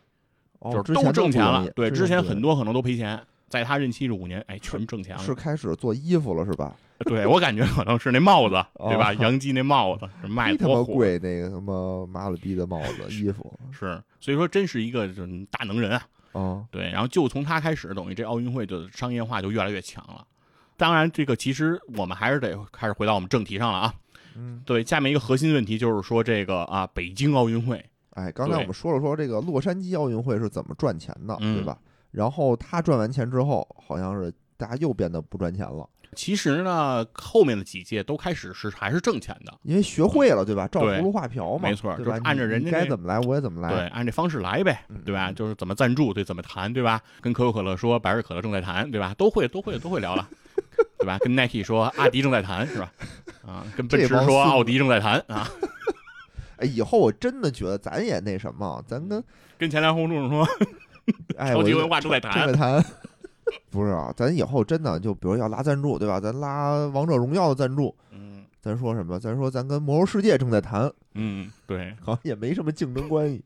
哦，就是都挣钱了。对，之前很多可能都赔钱，在他任期这五年，哎，全挣钱了。是开始做衣服了是吧？对我感觉可能是那帽子，对吧？哦洋基那帽子是卖的多火，贵，那个什么妈了逼的帽子、衣服是，所以说真是一个就是大能人啊。啊，对，然后就从他开始，等于这奥运会的商业化就越来越强了。当然，这个其实我们还是得开始回到我们正题上了啊。嗯，对，下面一个核心问题就是说这个啊，北京奥运会，哎，刚才我们说了说这个洛杉矶奥运会是怎么赚钱的，嗯对吧？然后他赚完钱之后，好像是大家又变得不赚钱了，其实呢，后面的几届都开始是还是挣钱的。因为学会了，对吧？照葫芦画瓢嘛，没错对吧？就是按照人家该怎么来，我也怎么来，对，按这方式来呗，嗯对吧？就是怎么赞助，对，怎么谈，对吧？跟可口可乐说百事可乐正在谈，对吧？都会，都会，都会聊了，对吧？跟 Nike 说阿迪正在谈，是吧？啊，跟 奔驰说奥迪正在谈啊，哎，以后我真的觉得咱也那什么，咱跟跟前粮红柱说哎，超级文化正在正谈在，谈。不是啊，咱以后真的就比如要拉赞助，对吧？咱拉王者荣耀的赞助，嗯咱说什么？咱说咱跟魔兽世界正在谈，嗯，对，好像也没什么竞争关系，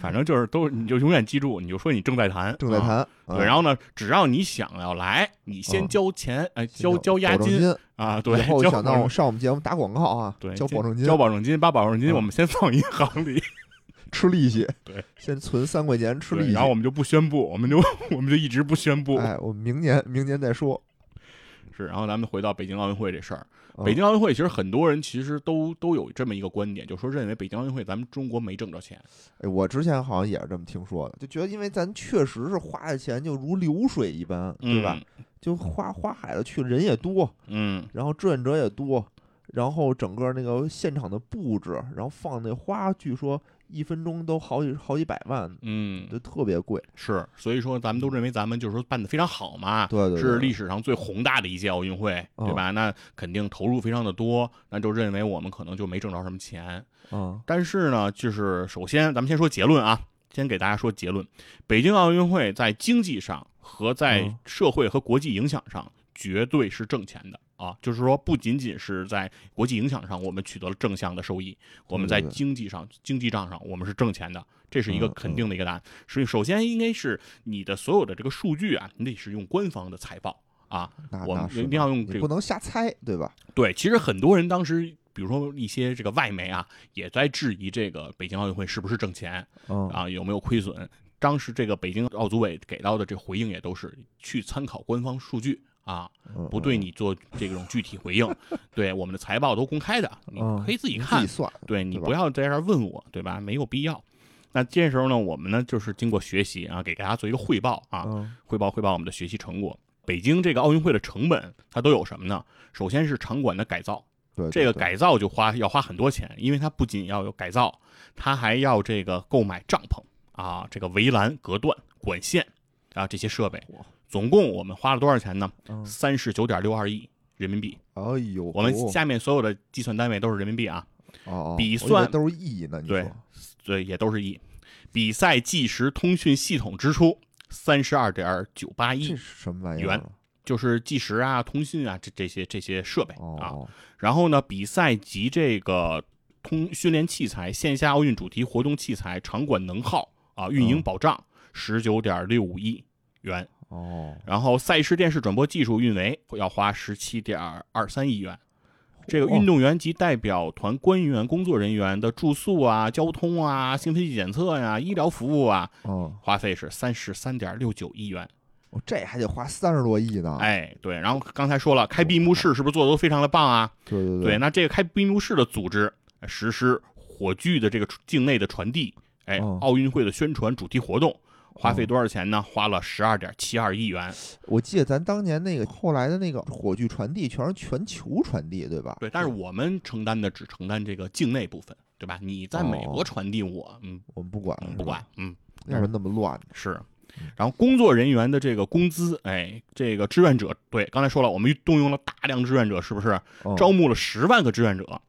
反正就是都，你就永远记住，你就说你正在谈，正在啊。谈。对，然后呢，只要你想要来，你先嗯交钱，哎，先交交押金啊，对，然后 交想到我上我们节目打广告啊，对交保证金，交保证金，把保证金嗯我们先放银行里，吃利息，对，先存三块钱吃利息，然后我们就不宣布，我们就我们就一直不宣布，哎，我们明年明年再说。是，然后咱们回到北京奥运会这事儿。嗯北京奥运会其实很多人其实都都有这么一个观点，就说认为北京奥运会咱们中国没挣着钱。哎，我之前好像也是这么听说的，就觉得因为咱确实是花的钱就如流水一般，对吧？就花花海了去，人也多，嗯？然后志愿者也多，然后整个那个现场的布置，然后放那花，据说一分钟都好几好几百万，嗯就嗯，特别贵。是，所以说咱们都认为咱们就是说办的非常好嘛。对对对，是历史上最宏大的一届奥运会，对嗯吧？那肯定投入非常的多，那就认为我们可能就没挣着什么钱。嗯但是呢，就是首先咱们先说结论啊，先给大家说结论：北京奥运会在经济上和在嗯社会和国际影响上绝对是挣钱的啊，就是说不仅仅是在国际影响上我们取得了正向的收益，我们在经济上、经济账上我们是挣钱的。这是一个嗯肯定的一个答案。所以，首先应该是你的所有的这个数据啊，你得是用官方的财报啊。我们一定要用这个不能瞎猜，对吧？对，其实很多人当时，比如说一些这个外媒啊，也在质疑这个北京奥运会是不是挣钱嗯啊，有没有亏损。当时这个北京奥组委给到的这个回应也都是去参考官方数据啊，嗯不对你做这种具体回应。对，我们的财报都公开的，你嗯可以自己看自己。算，对你不要在这儿问我，对吧？没有必要。那这时候呢，我们呢就是经过学习啊，给大家做一个汇报啊，嗯汇报汇报我们的学习成果。北京这个奥运会的成本它都有什么呢？首先是场馆的改造，对，对对这个改造就花要花很多钱，因为它不仅要有改造，它还要这个购买帐篷啊，这个围栏、隔断、管线啊这些设备哇。总共我们花了多少钱呢？嗯三十九点六二亿人民币。哎呦，我们哦下面所有的计算单位都是人民币啊，哦哦比算都是亿呢，你对说对，也都是亿。比赛计时通讯系统支出三十二点九八亿这，是什么玩意儿元啊？就是计时啊、通讯啊这这些这些设备啊。哦，然后呢，比赛及这个通训练器材、线下奥运主题活动器材、场馆能耗啊、运营嗯保障十九点六五亿元。哦，然后赛事电视转播技术运维要花十七点二三亿元。这个运动员及代表团官员、工作人员的住宿啊、交通啊、兴奋剂检测呀、医疗服务啊，哦，花费是三十三点六九亿元。哦这还得花三十多亿呢。，哎，对，然后刚才说了，开闭幕式是不是做的都非常的棒啊？对对对，那这个开闭幕式的组织，呃实施火炬的这个境内的传递，哎，哦奥运会的宣传主题活动，花费哦多少钱呢？花了十二点七二亿元。我记得咱当年那个后来的那个火炬传递全是全球传递，对吧？对，但是我们承担的只承担这个境内部分，对吧？你在美国哦传递我，嗯，我们不管，不管，，嗯，要不然那么乱。是。然后工作人员的这个工资，哎，这个志愿者，对，刚才说了，我们动用了大量志愿者，是不是？哦招募了十万个志愿者，哎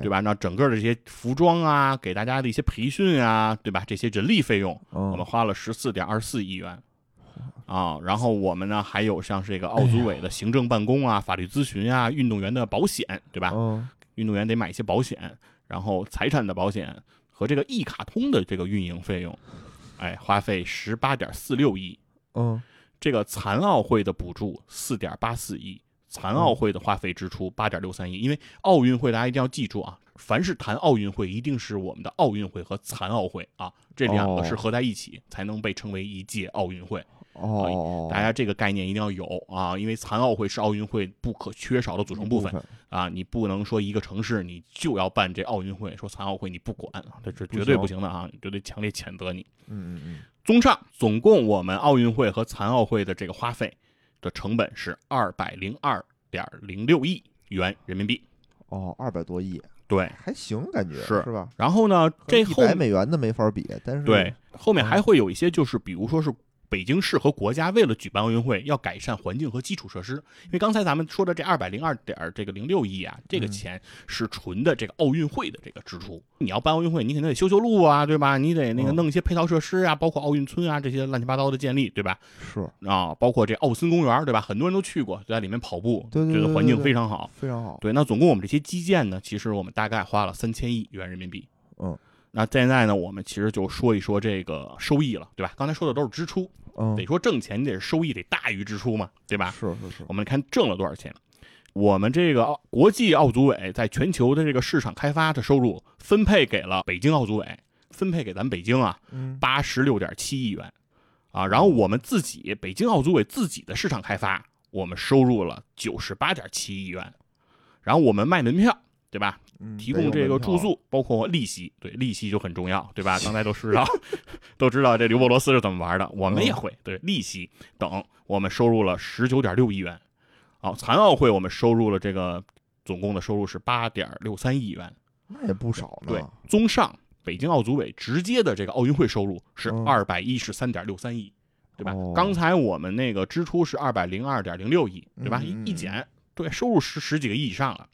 对吧？那整个的这些服装啊，给大家的一些培训啊，对吧？这些人力费用，我们嗯，花了十四点二四亿元。啊，然后我们呢还有像这个奥组委的行政办公啊、法律咨询啊、运动员的保险，对吧？嗯，运动员得买一些保险，然后财产的保险和这个一卡通的这个运营费用，哎，花费十八点四六亿。嗯，这个残奥会的补助四点八四亿，残奥会的花费支出八点六三亿。因为奥运会大家一定要记住啊，凡是谈奥运会，一定是我们的奥运会和残奥会啊，这两个哦是合在一起才能被称为一届奥运会。哦，大家这个概念一定要有啊，因为残奥会是奥运会不可缺少的组成部分分。啊，你不能说一个城市你就要办这奥运会，说残奥会你不管，啊，这是绝对不行的啊，绝对强烈谴责你。嗯嗯嗯，综上，总共我们奥运会和残奥会的这个花费的成本是二百零二点零六亿元人民币。哦，二百多亿，对，还行，感觉是是吧？然后呢，这一后百美元的没法比，但是对后面嗯还会有一些，就是比如说是。北京市和国家为了举办奥运会，要改善环境和基础设施。因为刚才咱们说的这二百零二点这个零六亿啊，这个嗯钱是纯的这个奥运会的这个支出。你要办奥运会，你肯定得修修路啊，对吧？你得那个嗯弄一些配套设施啊，包括奥运村啊这些乱七八糟的建立，对吧？是啊，包括这奥森公园，对吧？很多人都去过，在里面跑步，觉得环境非常好。非常好。对，那总共我们这些基建呢，其实我们大概花了三千亿元人民币。嗯，那现在呢，我们其实就说一说这个收益了，对吧？刚才说的都是支出，嗯，得说挣钱，你得收益得大于支出嘛，对吧？是是是，我们看挣了多少钱。我们这个奥国际奥组委在全球的这个市场开发的收入分配给了北京奥组委，分配给咱们北京啊，嗯八十六点七亿元，啊，然后我们自己北京奥组委自己的市场开发，我们收入了九十八点七亿元，然后我们卖门票，对吧？嗯提供这个住，宿，包括利息，对利息就很重要，对吧？刚才都知道，都知道这刘伯罗斯是怎么玩的，我们也会。对利息等，我们收入了十九点六亿元。好，残奥会我们收入了这个总共的收入是八点六三亿元。那也不少呢。对，综上，北京奥组委直接的这个奥运会收入是嗯二百一十三点六三亿，对吧？哦刚才我们那个支出是二百零二点零六亿，对吧？一减，对，收入十十几个亿以上了。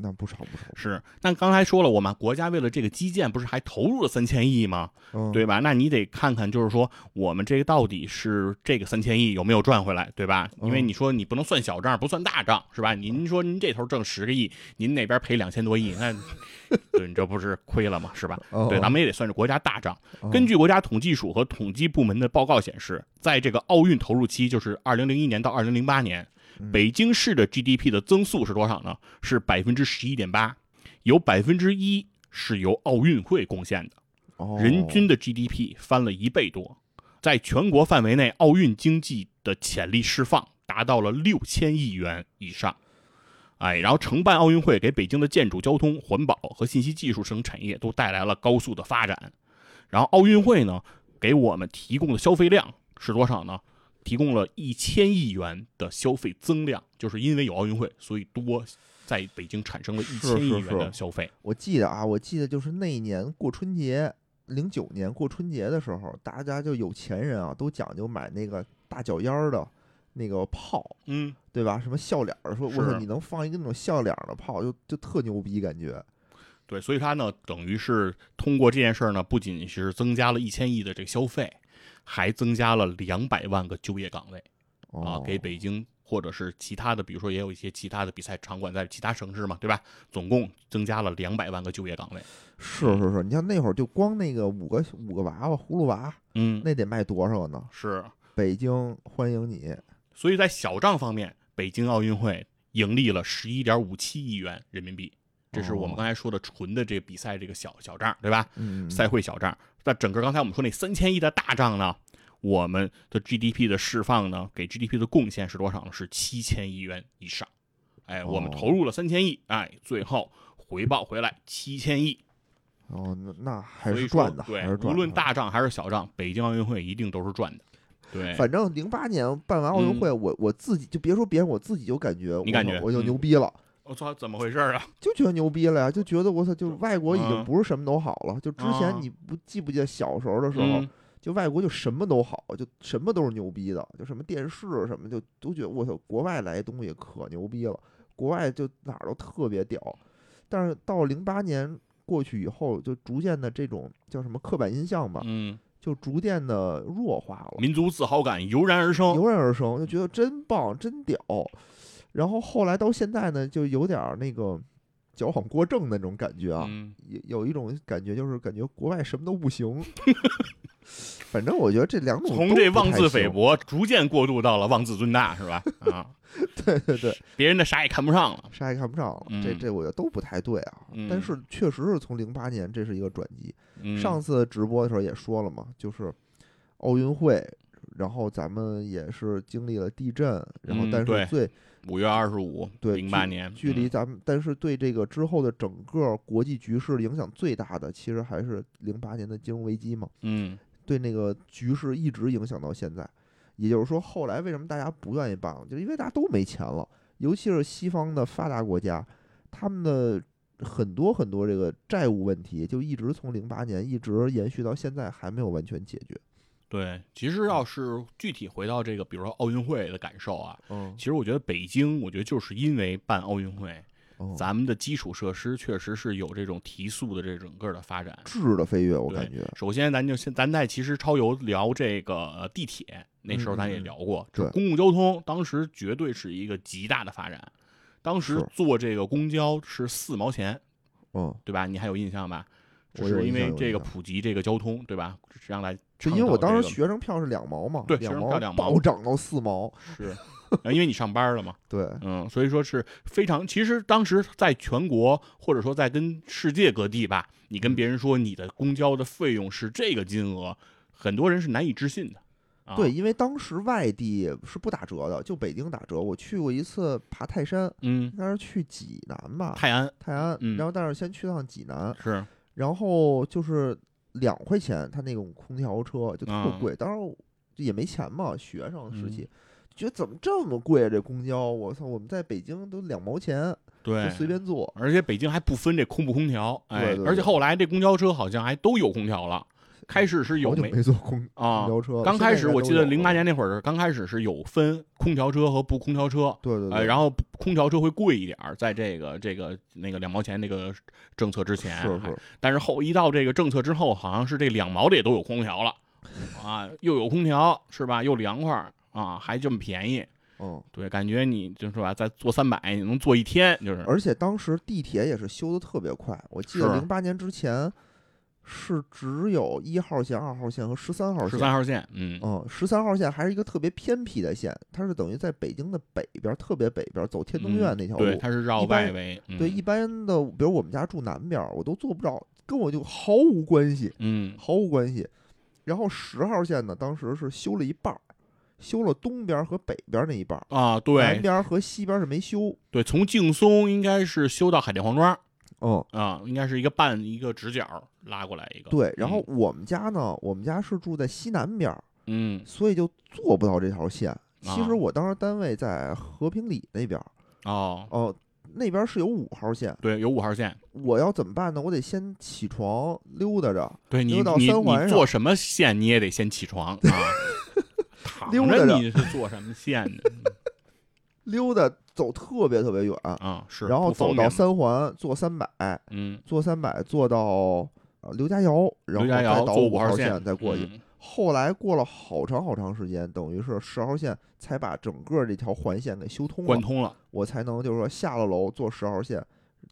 那不少不少。是，但刚才说了，我们国家为了这个基建，不是还投入了三千亿吗？嗯，对吧？那你得看看，就是说我们这个到底是这个三千亿有没有赚回来，对吧？因为嗯你说你不能算小账，不算大账，是吧？您说您这头挣十个亿，您那边赔两千多亿，那 对你这不是亏了吗？是吧？哦，对，咱们也得算是国家大账。哦根据国家统计署和统计部门的报告显示，在这个奥运投入期，就是二零零一年到二零零八年，嗯北京市的 GDP 的增速是多少呢？是百分之十一点八，有百分之一是由奥运会贡献的。哦人均的 GDP 翻了一倍多，在全国范围内，奥运经济的潜力释放达到了六千亿元以上。哎，然后承办奥运会给北京的建筑、交通、环保和信息技术等产业都带来了高速的发展。然后奥运会呢，给我们提供的消费量是多少呢？提供了一千亿元的消费增量，就是因为有奥运会，所以多在北京产生了一千亿元的消费。我记得啊，我记得就是那一年过春节，零九年过春节的时候，大家就有钱人啊，都讲究买那个大脚丫儿的那个炮，嗯，对吧？什么笑脸儿，说我说，你能放一个那种笑脸儿的炮，就就特牛逼，感觉。对，所以它呢，等于是通过这件事儿呢，不仅是增加了一千亿的这个消费，还增加了两百万个就业岗位啊哦，，给北京或者是其他的，比如说也有一些其他的比赛场馆在其他城市嘛，对吧？总共增加了两百万个就业岗位。是是是，你像那会儿就光那个五个五个娃娃葫芦娃，嗯，那得卖多少呢？是。北京欢迎你，所以在小账方面，北京奥运会盈利了十一点五七亿元人民币，这是我们哦刚才说的纯的这个比赛这个小小账，对吧？嗯，赛会小账。那整个刚才我们说那三千亿的大账呢，我们的 GDP 的释放呢，给 GDP 的贡献是多少呢？是七千亿元以上。哎，我们哦投入了三千亿，哎，最后回报回来七千亿，哦，那那还是赚的，对。无论大账还是小账，北京奥运会一定都是赚的。对，反正零八年办完奥运会，我我自己就别说别人，我自己就感觉，嗯你感觉我就嗯牛逼了，我操，怎么回事啊？就觉得牛逼了呀，就觉得我操，就是外国已经嗯不是什么都好了，就之前啊你不记不记得小时候的时候，嗯就外国就什么都好，就什么都是牛逼的，就什么电视什么就都觉得我操，国外来的东西可牛逼了，国外就哪儿都特别屌。但是到零八年过去以后，就逐渐的这种叫什么刻板印象吧，嗯，就逐渐的弱化了，民族自豪感油然而生。油然而生，就觉得真棒，真屌。然后后来到现在呢，就有点儿那个矫枉过正的那种感觉啊，嗯，有有一种感觉，就是感觉国外什么都不行。反正我觉得这两种从这妄自菲薄，逐渐过渡到了妄自尊大，是吧？啊，对对对，别人的啥也看不上了。啥也看不上了，这嗯这我觉得都不太对啊。但嗯是确实是从零八年，这是一个转机。嗯上次直播的时候也说了嘛，就是奥运会，然后咱们也是经历了地震，然后但是最五月二十五，对零八年，距离嗯咱们，但是对这个之后的整个国际局势影响最大的，其实还是零八年的金融危机嘛。嗯对那个局势一直影响到现在。也就是说，后来为什么大家不愿意办了，就是因为大家都没钱了，尤其是西方的发达国家，他们的很多很多这个债务问题，就一直从零八年一直延续到现在，还没有完全解决。对，其实要是具体回到这个，比如说奥运会的感受啊，嗯，其实我觉得北京，我觉得就是因为办奥运会，嗯咱们的基础设施确实是有这种提速的这整个的发展。质的飞跃，我感觉。首先，咱就先咱在其实超游聊这个呃地铁，那时候咱也聊过，对这公共交通当时绝对是一个极大的发展。当时坐这个公交是四毛钱，嗯，对吧？你还有印象吧？只我有印是因为这个普及这个交通，对吧？让来就倡因为我当时学生票是两毛嘛，对两毛暴涨到四毛。是，呃因为你上班了嘛，对，嗯，所以说是非常。其实当时在全国，或者说在跟世界各地吧，你跟别人说你的公交的费用是这个金额，很多人是难以置信的。啊、对，，因为当时外地是不打折的，就北京打折。我去过一次爬泰山，嗯应，该是去济南吧，泰安泰安，嗯然后但是先去趟济南，是，然后就是两块钱，他那种空调车就特啊贵，当时也没钱嘛，学生时嗯期。觉得怎么这么贵啊？这公交，我操！我们在北京都两毛钱，对就，随便坐。而且北京还不分这空不空调，哎，对对对而且后来这公交车好像还都有空调了。开始是有没没坐空啊空调车，刚开始我记得零八年，那会儿，刚开始是有分空调车和不空调车，对对对，呃，然后空调车会贵一点儿，在这个这个那个两毛钱那个政策之前，是是，但是后一到这个政策之后，好像是这两毛的也都有空调了，啊，又有空调是吧？又凉快啊，还这么便宜，嗯，对，感觉你就是吧，再坐三百你能坐一天，就是。而且当时地铁也是修的特别快，我记得零八年之前是只有一号线、二号线和十三号十线。三号线，嗯嗯，十三号线还是一个特别偏僻的线，它是等于在北京的北边儿，特别北边儿，走天通苑嗯那条路。对，它是绕一般外围，嗯对一般的，比如我们家住南边儿，我都坐不着，跟我就毫无关系，嗯毫无关系。然后十号线呢，当时是修了一半儿，修了东边儿和北边儿那一半儿，啊，南边儿和西边儿是没修。对，从劲松应该是修到海淀黄庄嗯，啊，应该是一个半一个直角拉过来一个，对。然后我们家呢，我们家是住在西南边儿，嗯所以就做不到这条线。其啊实我当时单位在和平里那边儿，哦，哦、那边儿是有五号线。对，有五号线。我要怎么办呢？我得先起床溜达着，对你溜到你三环上你坐什么线你也得先起床啊，躺溜达你是坐什么线呢？溜达走特别特别远，啊，是，然后走到三环坐三百，嗯，坐三百坐到呃刘家窑，然后刘家窑再倒五号线再过去。嗯后来过了好长好长时间，等于是十号线才把整个这条环线给修通了，贯通了，我才能就是说下了楼坐十号线，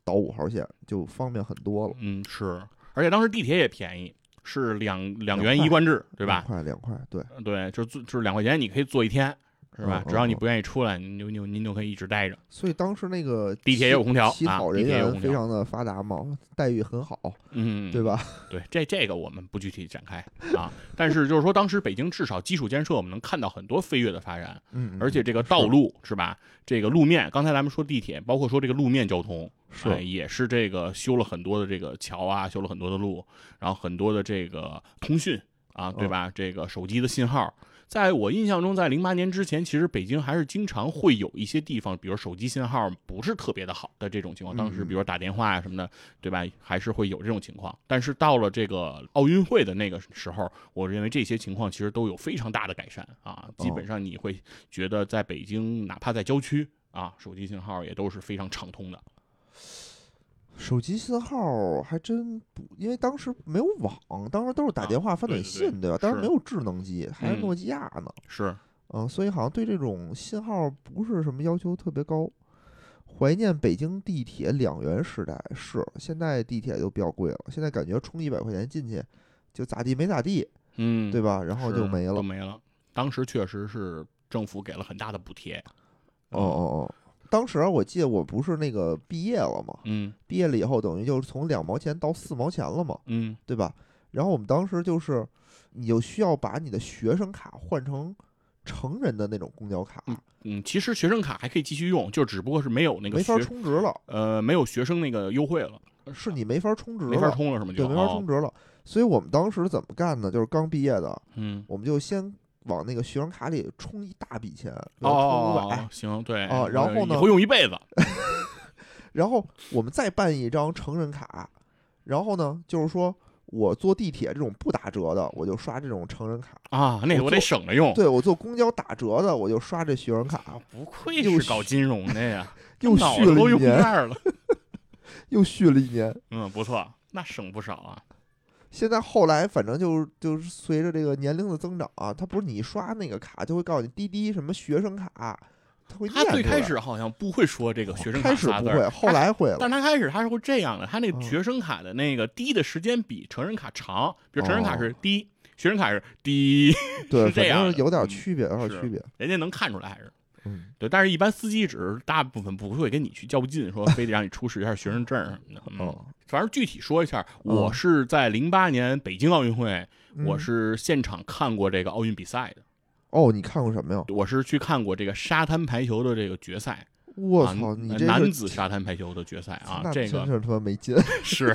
倒五号线就方便很多了，嗯，是，而且当时地铁也便宜，是两两元一贯制，对吧？两块两块，对对，就坐就是两块钱，你可以坐一天是吧？嗯只要你嗯不愿意出来，您就您就您就可以一直待着。所以当时那个地铁也有空调地铁也有空调员非常的发达嘛，待遇很好，嗯，对？吧？对，这这个我们不具体展开啊。但是就是说，当时北京至少基础建设，我们能看到很多飞跃的发展，嗯，而且这个道路是吧？这个路面，刚才咱们说地铁，包括说这个路面交通，是哎也是这个修了很多的这个桥啊，修了很多的路，然后很多的这个通讯啊，对吧？这个手机的信号，在我印象中，在零八年之前，其实北京还是经常会有一些地方，比如手机信号不是特别的好的这种情况。当时，比如打电话呀、什么的，对吧？还是会有这种情况。但是到了这个奥运会的那个时候，我认为这些情况其实都有非常大的改善啊。基本上你会觉得，在北京，哪怕在郊区啊，手机信号也都是非常畅通的。手机信号还真不，因为当时没有网，当时都是打啊电话、发对对短信，对吧？当时没有智能机，还是嗯诺基亚呢。是，嗯，所以好像对这种信号不是什么要求特别高。怀念北京地铁两元时代是，现在地铁就比较贵了，现在感觉充一百块钱进去就咋地没咋地，嗯，对吧？然后就没了都。没了。当时确实是政府给了很大的补贴。哦哦哦，当时我记得我不是那个毕业了嘛，嗯毕业了以后等于就是从两毛钱到四毛钱了嘛，嗯对吧？然后我们当时就是，你就需要把你的学生卡换成成人的那种公交卡，嗯，其实学生卡还可以继续用，就只不过是没有那个没法充值了，呃没有学生那个优惠了，是你没法充值了，没法充了是吗？对，没法哦充值了。所以我们当时怎么干呢？就是刚毕业的，嗯我们就先往那个学生卡里充一大笔钱，充五百、哦，行对啊然后呢以后用一辈子，然后我们再办一张成人卡，然后呢，就是说我坐地铁这种不打折的，我就刷这种成人卡；啊，那个我得省着用。对我坐公交打折的，我就刷这学生卡啊，，不愧又是搞金融的呀，又续了一年，样了。又续了一年。嗯，不错，那省不少啊。现在后来反正就是就是随着这个年龄的增长啊，他不是你一刷那个卡就会告诉你滴滴什么学生卡，它会他最开始好像不会说这个学生卡开始不会，仨字儿，后来会了。但他开始他是会这样的，他那个嗯学生卡的那个滴的时间比成人卡长，比如成人卡哦是滴，学生卡是滴，对，是这样有点嗯区别，有点是区别。人家能看出来还是。嗯，对，但是一般司机只是大部分不会跟你去较劲，说非得让你出示一下学生证什么的。嗯，哦，反正具体说一下，嗯我是在零八年北京奥运会，我嗯是现场看过这个奥运比赛的，哦，你看过什么呀？我是去看过这个沙滩排球的这个决赛，啊我操，你这是男子沙滩排球的决赛啊，这个真是他妈没劲，是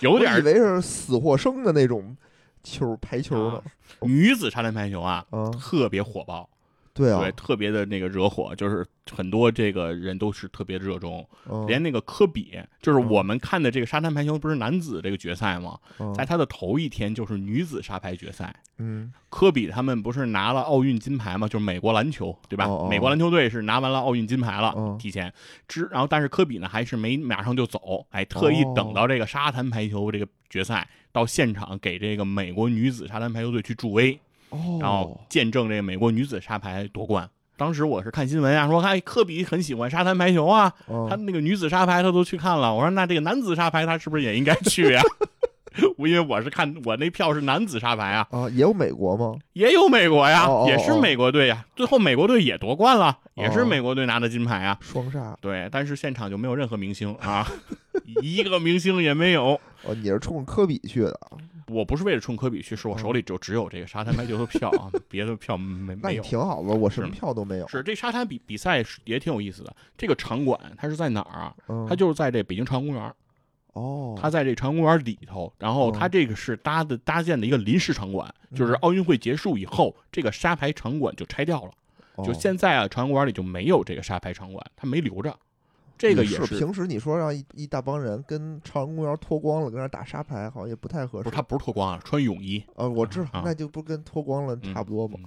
有点儿以为是死或生的那种球排球呢啊。女子沙滩排球啊，啊，特别火爆，对啊。对，，特别的那个惹火，就是很多这个人都是特别热衷，嗯。连那个科比，就是嗯。我们看的这个沙滩排球不是男子这个决赛吗？嗯。在他的头一天就是女子沙排决赛，嗯。科比他们不是拿了奥运金牌吗？就是美国篮球，对吧？哦哦？美国篮球队是拿完了奥运金牌了，哦提前。之，然后但是科比呢还是没马上就走，哎，特意哦。等到这个沙滩排球这个决赛到现场给这个美国女子沙滩排球队去助威，哦，然后见证这个美国女子沙排夺冠。当时我是看新闻啊，说哎，科比很喜欢沙滩排球啊，嗯他那个女子沙排他都去看了。我说那这个男子沙排他是不是也应该去呀、我因为我是看我那票是男子沙排啊，啊，也有美国吗？也有美国呀，哦哦也是哦美国队呀。最后美国队也夺冠了，也是哦美国队拿的金牌啊。双杀对，但是现场就没有任何明星啊，一个明星也没有。哦，你是冲科比去的，我不是为了冲科比去，是我手里就只有这个沙滩排球的票啊，别的票没没有。挺好的，我什么是票都没有。是这沙滩比比赛是也挺有意思的。这个场馆它是在哪儿啊？嗯，它就是在这北京朝阳公园，哦，它在这朝阳公园里头。然后它嗯这个是搭的搭建的一个临时场馆，就是嗯奥运会结束以后，这个沙排场馆就拆掉了。就哦现在啊，朝阳公园里就没有这个沙排场馆，它没留着。这个也是平时你说让一一大帮人跟朝阳公园脱光了跟那儿打沙排，好像也不太合适。不是，他不是脱光啊，穿泳衣，呃，我知道啊，那就不跟脱光了嗯差不多吗？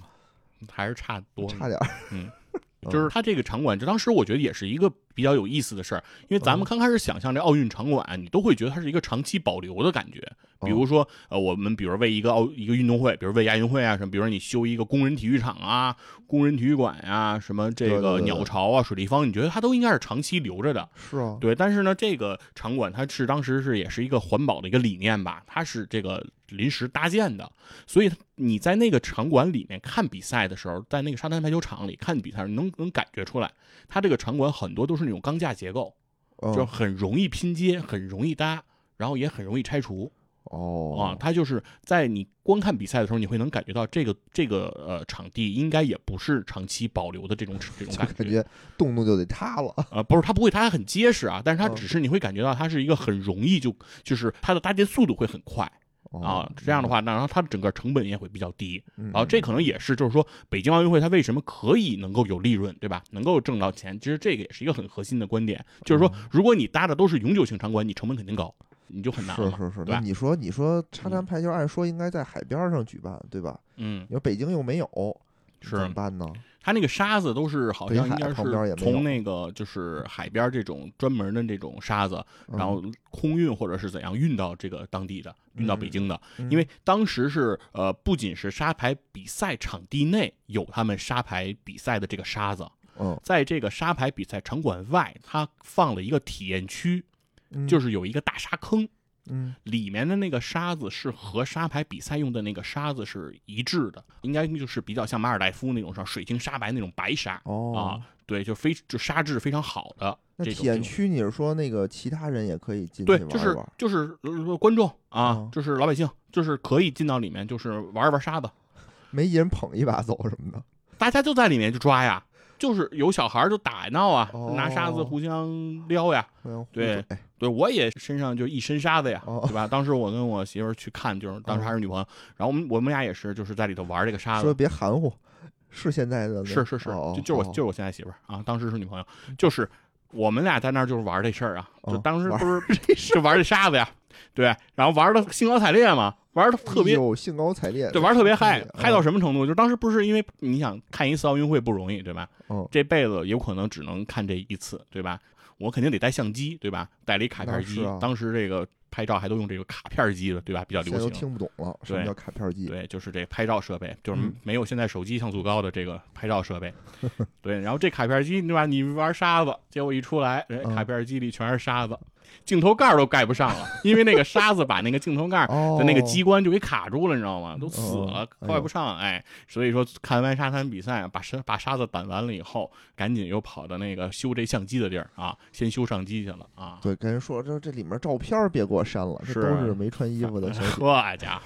嗯还是差多。差点儿。嗯 嗯就是它这个场馆，就当时我觉得也是一个比较有意思的事儿，因为咱们嗯刚开始想象这奥运场馆，你都会觉得它是一个长期保留的感觉。比如说，呃，我们比如为一个奥一个运动会，比如为亚运会啊什么，比如说你修一个工人体育场啊、工人体育馆呀、什么这个鸟巢啊、水立方，你觉得它都应该是长期留着的。是啊，对，但是呢，这个场馆它是当时是也是一个环保的一个理念吧，它是这个临时搭建的，所以你在那个场馆里面看比赛的时候，在那个沙滩排球场里看比赛，能能感觉出来，它这个场馆很多都是那种钢架结构，就嗯很容易拼接，很容易搭，然后也很容易拆除哦啊。它就是在你观看比赛的时候，你会能感觉到这个这个呃场地应该也不是长期保留的这种这种就感感觉动动就得塌了。呃，不是，它不会，它还很结实啊，但是它嗯只是你会感觉到它是一个很容易就就是它的搭建速度会很快啊哦，这样的话，那然后它的整个成本也会比较低，嗯，然后这可能也是就是说北京奥运会它为什么可以能够有利润，对吧？能够挣到钱，其实这个也是一个很核心的观点，就是说如果你搭的都是永久性场馆，你成本肯定高，你就很难了，是是是，那你说你说沙滩嗯排球，按说应该在海边上举办，对吧？嗯你，说北京又没有，是怎么办呢？它那个沙子都是好像应该是从那个就是海边这种专门的这种沙子，嗯然后空运或者是怎样运到这个当地的，运到北京的。嗯因为当时是呃，不仅是沙排比赛场地内有他们沙排比赛的这个沙子，嗯，在这个沙排比赛场馆外，它放了一个体验区，嗯就是有一个大沙坑，嗯里面的那个沙子是和沙排比赛用的那个沙子是一致的，应该就是比较像马尔代夫那种上水晶沙白那种白沙。哦啊，对，就非就沙质非常好的那体验区你是说那个其他人也可以进去对，玩就是？就是呃观众啊哦，就是老百姓，就是可以进到里面，就是玩一玩沙子，没一人捧一把走什么的？大家就在里面就抓呀，就是有小孩就打闹啊，拿沙子哦互相撩呀。对怼对我也身上就一身沙子呀，哦对吧？当时我跟我媳妇儿去看，就是当时还是女朋友，然后我们我们俩也是就是在里头玩这个沙子说。别含糊，是现在的那是是是，哦就就是我哦就是我现在媳妇儿啊，当时是女朋友，就是我们俩在那儿就是玩这事儿啊，就当时不是就玩这沙子呀，对，然后玩的兴高采烈嘛，玩的特别有兴高采烈，对，玩儿特别嗨嗯，嗨到什么程度？就当时不是因为你想看一次奥运会不容易，对吧？嗯这辈子有可能只能看这一次，对吧？我肯定得带相机，对吧？带了一卡片机，啊当时这个拍照还都用这个卡片机的，对吧？比较流行。听不懂了，什么叫卡片机？对，就是这拍照设备，就是嗯没有现在手机像素高的这个拍照设备。对，然后这卡片机，对吧？你玩沙子，结果一出来，哎，嗯卡片机里全是沙子，镜头盖儿都盖不上了，因为那个沙子把那个镜头盖的那个机关就给卡住了，你知道吗？都死了，盖不上。哎，所以说看完沙滩比赛，把沙把沙子掸完了以后，赶紧又跑到那个修这相机的地儿啊，先修相机去了啊。对，跟人说这这里面照片儿别给我删了，这是都是没穿衣服的小家伙。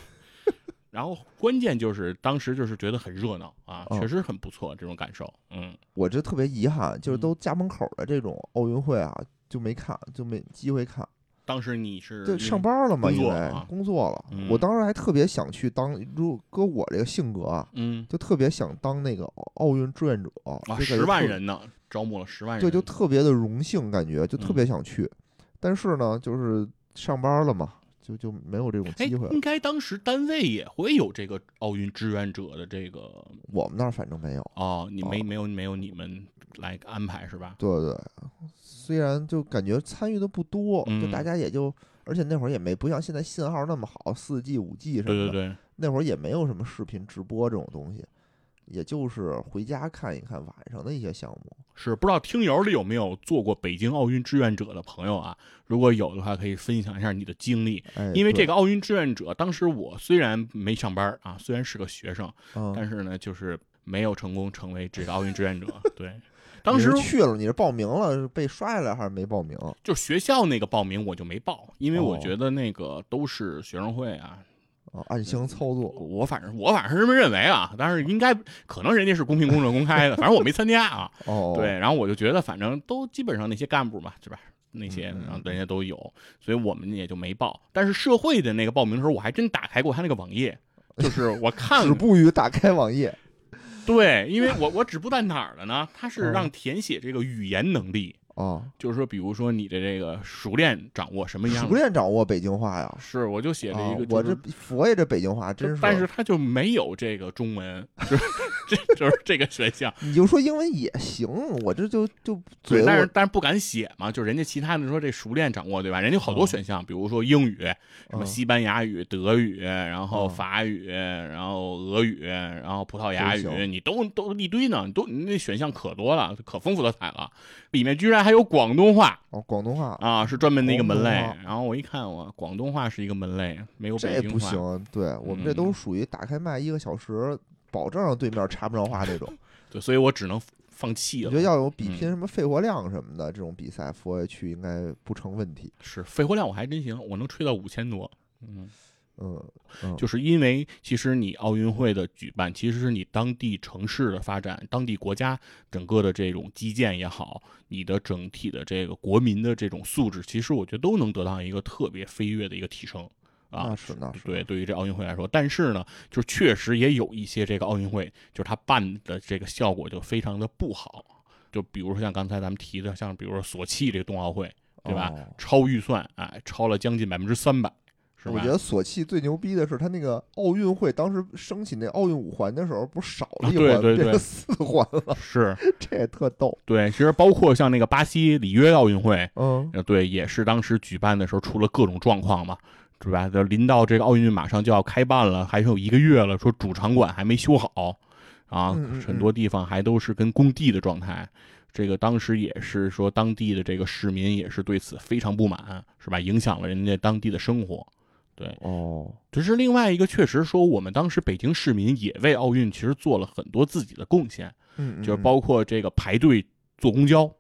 然后关键就是当时就是觉得很热闹啊，哦确实很不错这种感受。嗯，我这特别遗憾，就是嗯都家门口的这种奥运会啊，就没看，就没机会看。当时你是对，上班了嘛，工因为工作了。嗯我当时还特别想去当，如果搁我这个性格啊，嗯就特别想当那个奥运志愿者。啊十万人呢，招募了十万人，对，就特别的荣幸，感觉就特嗯别想去。但是呢，就是上班了嘛，就就没有这种哎，机会。应该当时单位也会有这个奥运志愿者的这个我们那儿反正没有。哦，你没哦没有没有你们来安排是吧？对对，虽然就感觉参与的不多，就嗯大家也就，而且那会儿也没不像现在信号那么好，四 G、五 G 什么的，对对对，那会儿也没有什么视频直播这种东西，也就是回家看一看晚上的一些项目。是不知道听友里有没有做过北京奥运志愿者的朋友啊？如果有的话，可以分享一下你的经历。哎，因为这，个奥运志愿者，当时我虽然没上班啊，虽然是个学生，嗯，但是呢，就是没有成功成为这个奥运志愿者。对，当时去了，你是报名了，是被刷下来还是没报名？就学校那个报名我就没报，因为我哦觉得那个都是学生会啊，啊，暗箱操作，我反正我反正是这么认为啊，但是应该可能人家是公平、公正、公开的，反正我没参加啊。哦，对，，然后我就觉得反正都基本上那些干部嘛，是吧？那些然后人家都有，所以我们也就没报。但是社会的那个报名的时候，我还真打开过他那个网页，就是我看止步于打开网页。对，因为我我止步在哪儿了呢？他是嗯让填写这个语言能力，哦，就是说，比如说你的这个熟练掌握什么样的，熟练掌握北京话呀。是我就写了啊一个，，就是我这佛爷这北京话真是，但是他就没有这个中文，就 这 就是这个选项。你就说英文也行，我这就就对，但是但是不敢写嘛，就人家其他的说这熟练掌握，对吧？人家有好多嗯选项，比如说英语、什么嗯西班牙语、德语，然后嗯法语，然后俄语，然后葡萄牙语，你都都一堆呢，你都你那选项可多了，可丰富多彩了。里面居然还有广东话哦，广东话啊，是专门的一个门类。然后我一看，我广东话是一个门类，没有北这京话。不行，对我们这嗯都属于打开麦一个小时，保证让对面插不上话那种。对，所以我只能放弃了。我觉得要有比嗯拼什么肺活量什么的这种比赛，佛爷去应该不成问题。是肺活量我还真行，我能吹到五千多。嗯。嗯，嗯就是因为其实你奥运会的举办，其实是你当地城市的发展，当地国家整个的这种基建也好，你的整体的这个国民的这种素质，其实我觉得都能得到一个特别飞跃的一个提升啊那。是那是对，对于这奥运会来说，但是呢，就是确实也有一些这个奥运会，就是它办的这个效果就非常的不好。就比如说像刚才咱们提的，像比如说索契这个冬奥会，对吧？哦超预算，哎，超了将近百分之三百，是吧？我觉得索契最牛逼的是他那个奥运会当时升起那奥运五环的时候，不是少了一啊对环，对对变成四环了，是 这也特逗。对，其实包括像那个巴西里约奥运会，嗯，呃，对，也是当时举办的时候出了各种状况嘛，对吧？就临到这个奥运马上就要开办了，还有一个月了，说主场馆还没修好，啊，很多地方还都是跟工地的状态。这个当时也是说，当地的这个市民也是对此非常不满，是吧？影响了人家当地的生活。对，哦，只是另外一个，确实说我们当时北京市民也为奥运其实做了很多自己的贡献，嗯，就是嗯包括这个排队坐公交，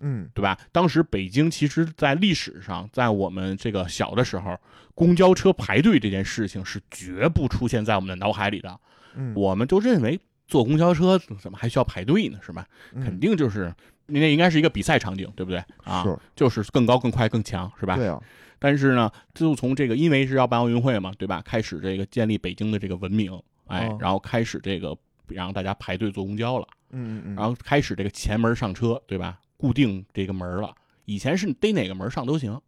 嗯对吧？当时北京其实，在历史上，在我们这个小的时候，公交车排队这件事情是绝不出现在我们的脑海里的。嗯，我们都认为坐公交车怎么还需要排队呢？是吧？嗯肯定就是那应该是一个比赛场景，对不对？啊，是就是更高、更快、更强，是吧？对啊，但是呢，就从这个，因为是要办奥运会嘛，对吧？开始这个建立北京的这个文明，哎，哦然后开始这个让大家排队坐公交了。嗯嗯嗯，然后开始这个前门上车，对吧？固定这个门了。以前是逮哪个门上都行。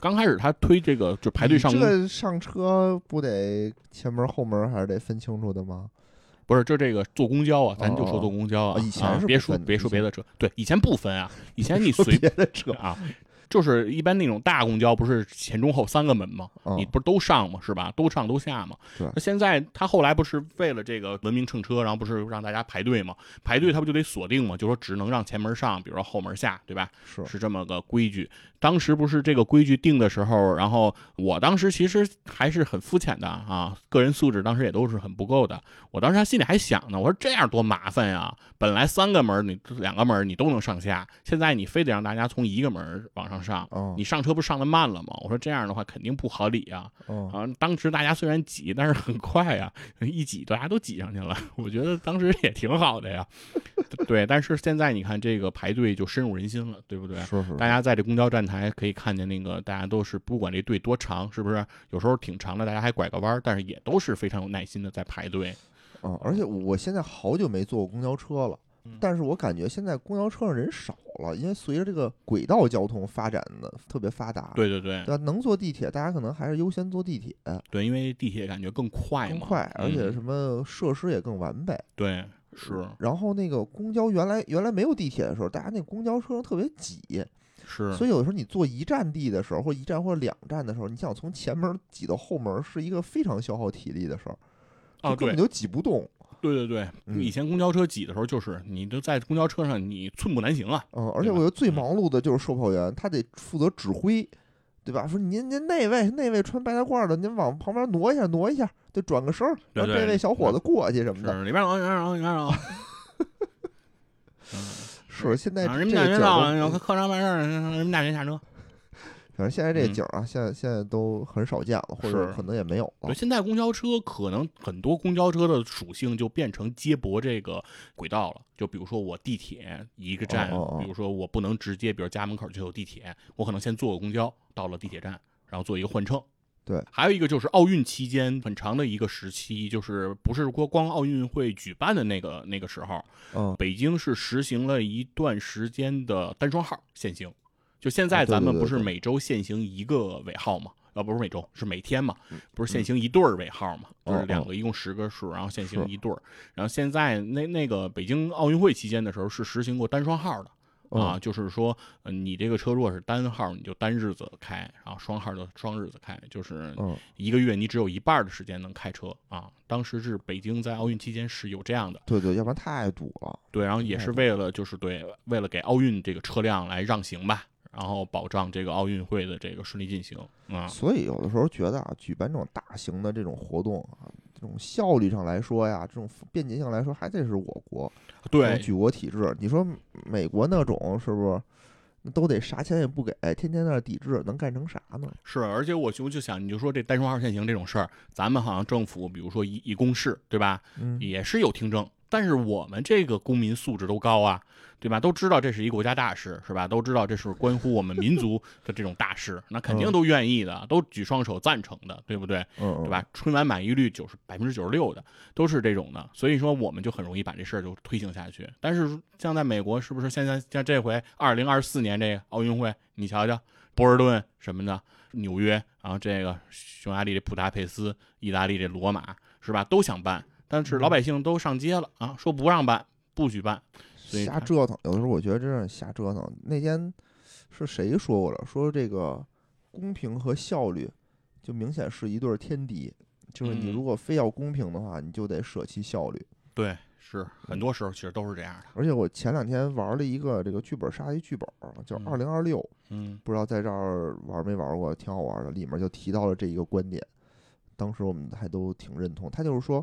刚开始他推这个就排队上这个，上车不得前门后门还是得分清楚的吗？不是就这个坐公交啊，咱就哦说坐公交啊。啊以前啊别说别说别的车，对，以前不分啊，以前你随别的车，啊，就是一般那种大公交不是前中后三个门吗？嗯你不是都上吗？是吧？都上都下吗。对那现在他后来不是为了这个文明乘车，然后不是让大家排队吗？排队他不就得锁定吗？就说只能让前门上，比如说后门下，对吧？是是这么个规矩。当时不是这个规矩定的时候，然后我当时其实还是很肤浅的啊，个人素质当时也都是很不够的。我当时还心里还想呢，我说这样多麻烦呀！本来三个门你两个门你都能上下，现在你非得让大家从一个门往上上，哦你上车不是上的慢了吗？我说这样的话肯定不合理呀。哦啊，当时大家虽然挤，但是很快呀，一挤大家都挤上去了。我觉得当时也挺好的呀。对，但是现在你看这个排队就深入人心了，对不对？是是大家在这公交站台可以看见那个，大家都是不管这队多长，是不是？有时候挺长的，大家还拐个弯儿，但是也都是非常有耐心的在排队。嗯，而且我现在好久没坐过公交车了嗯，但是我感觉现在公交车上人少了，因为随着这个轨道交通发展的特别发达，对对对对？能坐地铁，大家可能还是优先坐地铁，对，因为地铁感觉更快嘛，更快，而且嗯什么设施也更完备。对是然后那个公交原来原来没有地铁的时候，大家那公交车上特别挤，是，所以有的时候你坐一站地的时候，或一站或者两站的时候，你想从前门挤到后门，是一个非常消耗体力的事儿，啊根本就挤不动。对对对，嗯以前公交车挤的时候，就是你都在公交车上，你寸步难行啊。嗯，而且我觉得最嗯忙碌的就是售票员，他得负责指挥，对吧？说您您那位那位穿白大褂的，您往旁边挪一下挪一下，就转个身儿，让这位小伙子过去什么的。是里边走，里边走，里边走。嗯，是现在人民大学到了，有都，客商办事儿，人民大学下车。反正现在这景儿啊，现在现在都很少见了，或者可能也没有了，。现在公交车可能很多公交车的属性就变成接驳这个轨道了。就比如说我地铁一个站，哦哦哦比如说我不能直接，比如家门口就有地铁，我可能先坐个公交到了地铁站，然后做一个换乘。对，还有一个就是奥运期间很长的一个时期，就是不是光光奥运会举办的那个那个时候，嗯，北京是实行了一段时间的单双号限行。就现在咱们不是每周限行一个尾号嘛？呃，不是每周，是每天嘛嗯，不是限行一对儿尾号嘛，哦就是两个，一共十个数，然后限行一对儿。然后现在那那个北京奥运会期间的时候是实行过单双号的。啊，嗯，就是说，呃，你这个车如果是单号，你就单日子开，然后双号就双日子开，就是嗯一个月你只有一半的时间能开车啊。当时是北京在奥运期间是有这样的，对对，要不然太堵了。对，然后也是为了就是对，为了给奥运这个车辆来让行吧，然后保障这个奥运会的这个顺利进行啊。所以有的时候觉得啊，举办这种大型的这种活动啊，这种效率上来说呀，这种便捷性来说，还得是我国对，举国体制。你说美国那种是不是？那都得啥钱也不给，天天在那抵制，能干成啥呢？是，而且我就就想，你就说这单双号限行这种事儿，咱们好像政府，比如说一一公示，对吧？嗯，也是有听证，但是我们这个公民素质都高啊，对吧？都知道这是一国家大事，是吧？都知道这是关乎我们民族的这种大事，那肯定嗯都愿意的，都举双手赞成的，对不对？嗯，对吧？春晚满意率九十百分之九十六的都是这种的，所以说我们就很容易把这事儿就推行下去。但是像在美国，是不是现在像这回二零二四年这个奥运会，你瞧瞧，波士顿什么的，纽约，然后这个匈牙利这普达佩斯，意大利这罗马，是吧？都想办，但是老百姓都上街了啊，说不让办，不许办。所以瞎折腾。有的时候我觉得真是瞎折腾。那天是谁说过了？说这个公平和效率就明显是一对儿天敌。就是你嗯如果非要公平的话，你就得舍弃效率。对，是很多时候其实都是这样的。而且我前两天玩了一个这个剧本杀一剧本儿，叫嗯《二零二六》，嗯不知道在这儿玩没玩过，挺好玩的。里面就提到了这一个观点，当时我们还都挺认同。他就是说，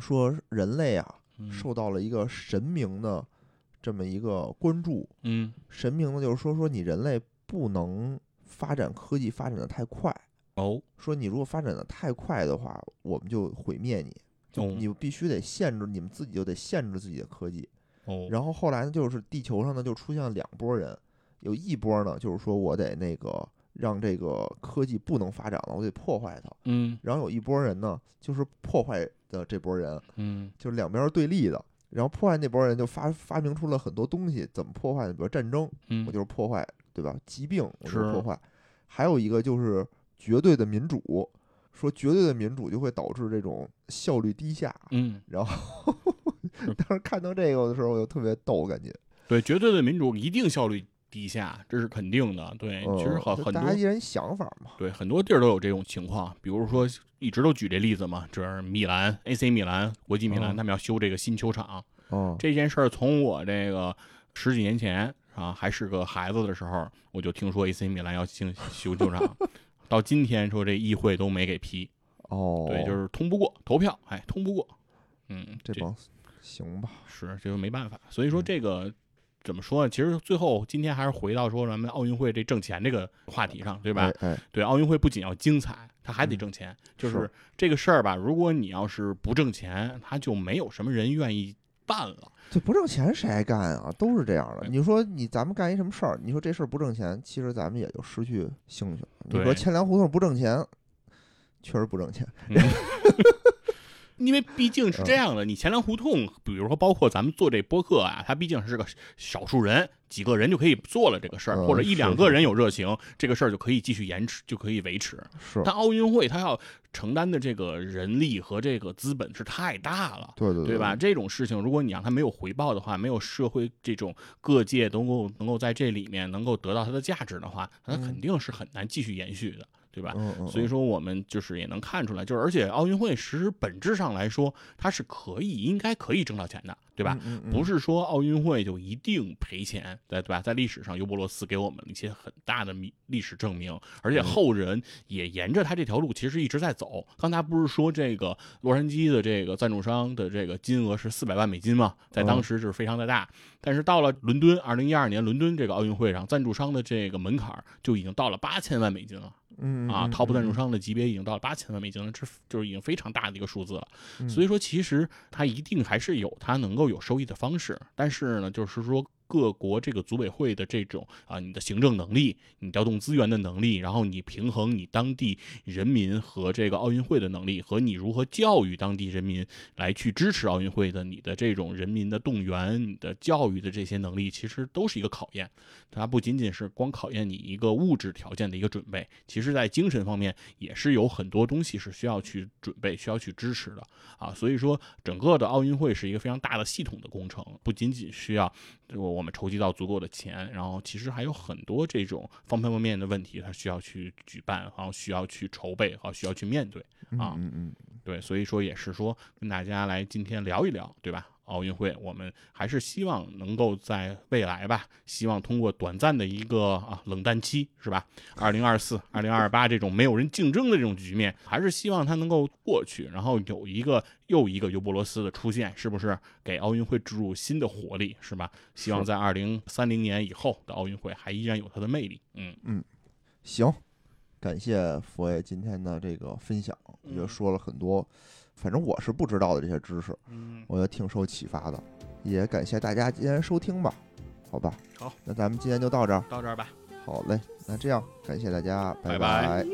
说人类啊，嗯受到了一个神明的这么一个关注。嗯神明呢，就是说说你人类不能发展科技发展的太快，哦说你如果发展的太快的话，我们就毁灭你，就哦你必须得限制，你们自己就得限制自己的科技。哦，然后后来呢，就是地球上呢就出现了两拨人，有一波呢就是说我得那个让这个科技不能发展了，我得破坏它。嗯然后有一拨人呢，就是破坏的这波人，嗯就是两边儿对立的。然后破坏那波人就发发明出了很多东西，怎么破坏呢？比如战争，嗯我就是破坏，对吧？疾病我就是是破坏。还有一个就是绝对的民主，说绝对的民主就会导致这种效率低下。嗯，然后 当时看到这个的时候，我就特别逗，感觉。对，绝对的民主一定效率低下，这是肯定的。对，其实很很多大家一人想法嘛。对很多地儿都有这种情况，比如说一直都举这例子嘛，就是米兰 AC 米兰国际米兰嗯他们要修这个新球场，嗯，这件事儿从我这个十几年前啊还是个孩子的时候，我就听说 AC 米兰要修修球场，到今天说这议会都没给批，哦，对，就是通不过投票，哎，通不过，嗯，这帮行吧。是这就没办法，所以说嗯这个。怎么说呢？其实最后今天还是回到说咱们奥运会这挣钱这个话题上，对吧？哎哎，对，奥运会不仅要精彩，它还得嗯挣钱。就是是这个事儿吧，如果你要是不挣钱，它就没有什么人愿意办了。这不挣钱谁爱干啊？都是这样的。你说你咱们干一什么事儿？你说这事儿不挣钱，其实咱们也就失去兴趣了。你说千粮胡同不挣钱，确实不挣钱。因为毕竟是这样的，你钱粮胡同，比如说包括咱们做这播客啊，它毕竟是个少数人，几个人就可以做了这个事儿，嗯或者一两个人有热情，这个事儿就可以继续延迟，就可以维持。是，但奥运会它要承担的这个人力和这个资本是太大了。对对对吧？？这种事情，如果你让它没有回报的话，没有社会这种各界能够能够在这里面能够得到它的价值的话，那它肯嗯定是很难继续延续的，对吧？嗯嗯，所以说，我们就是也能看出来，就是而且奥运会其实本质上来说，它是可以应该可以挣到钱的，对吧？嗯？嗯不是说奥运会就一定赔钱，对对吧？在历史上，尤伯罗斯给我们一些很大的历历史证明，而且嗯后人也沿着他这条路其实一直在走。刚才不是说这个洛杉矶的这个赞助商的这个金额是四百万美金吗？在当时是非常的大，但是到了伦敦，二零一二年伦敦这个奥运会上，赞助商的这个门槛儿就已经到了八千万美金了。嗯啊，top 赞助，商的级别已经到了八千万美金了，这就是已经非常大的一个数字了。嗯所以说，其实它一定还是有它能够有收益的方式，但是呢，就是说各国这个组委会的这种啊，你的行政能力，你调动资源的能力，然后你平衡你当地人民和这个奥运会的能力，和你如何教育当地人民来去支持奥运会的，你的这种人民的动员、你的教育的这些能力，其实都是一个考验。它不仅仅是光考验你一个物质条件的一个准备，其实在精神方面也是有很多东西是需要去准备、需要去支持的啊。所以说，整个的奥运会是一个非常大的系统的工程，不仅仅需要。我我们筹集到足够的钱，然后其实还有很多这种方方面面的问题，它需要去举办，然后需要去筹备，啊需要去面对啊。嗯嗯，对，所以说也是说跟大家来今天聊一聊，对吧？奥运会，我们还是希望能够在未来吧，希望通过短暂的一个啊冷淡期，是吧？二零二四、二零二八这种没有人竞争的这种局面，还是希望它能够过去，然后有一个又一个尤伯罗斯的出现，是不是给奥运会注入新的活力，是吧？希望在二零三零年以后的奥运会还依然有它的魅力。嗯嗯，行，感谢佛爷今天的这个分享，也说了很多。反正我是不知道的这些知识，嗯，我觉得挺受启发的，也感谢大家今天收听吧，好吧，好，那咱们今天就到这儿，到这儿吧，好嘞，那这样感谢大家，拜拜。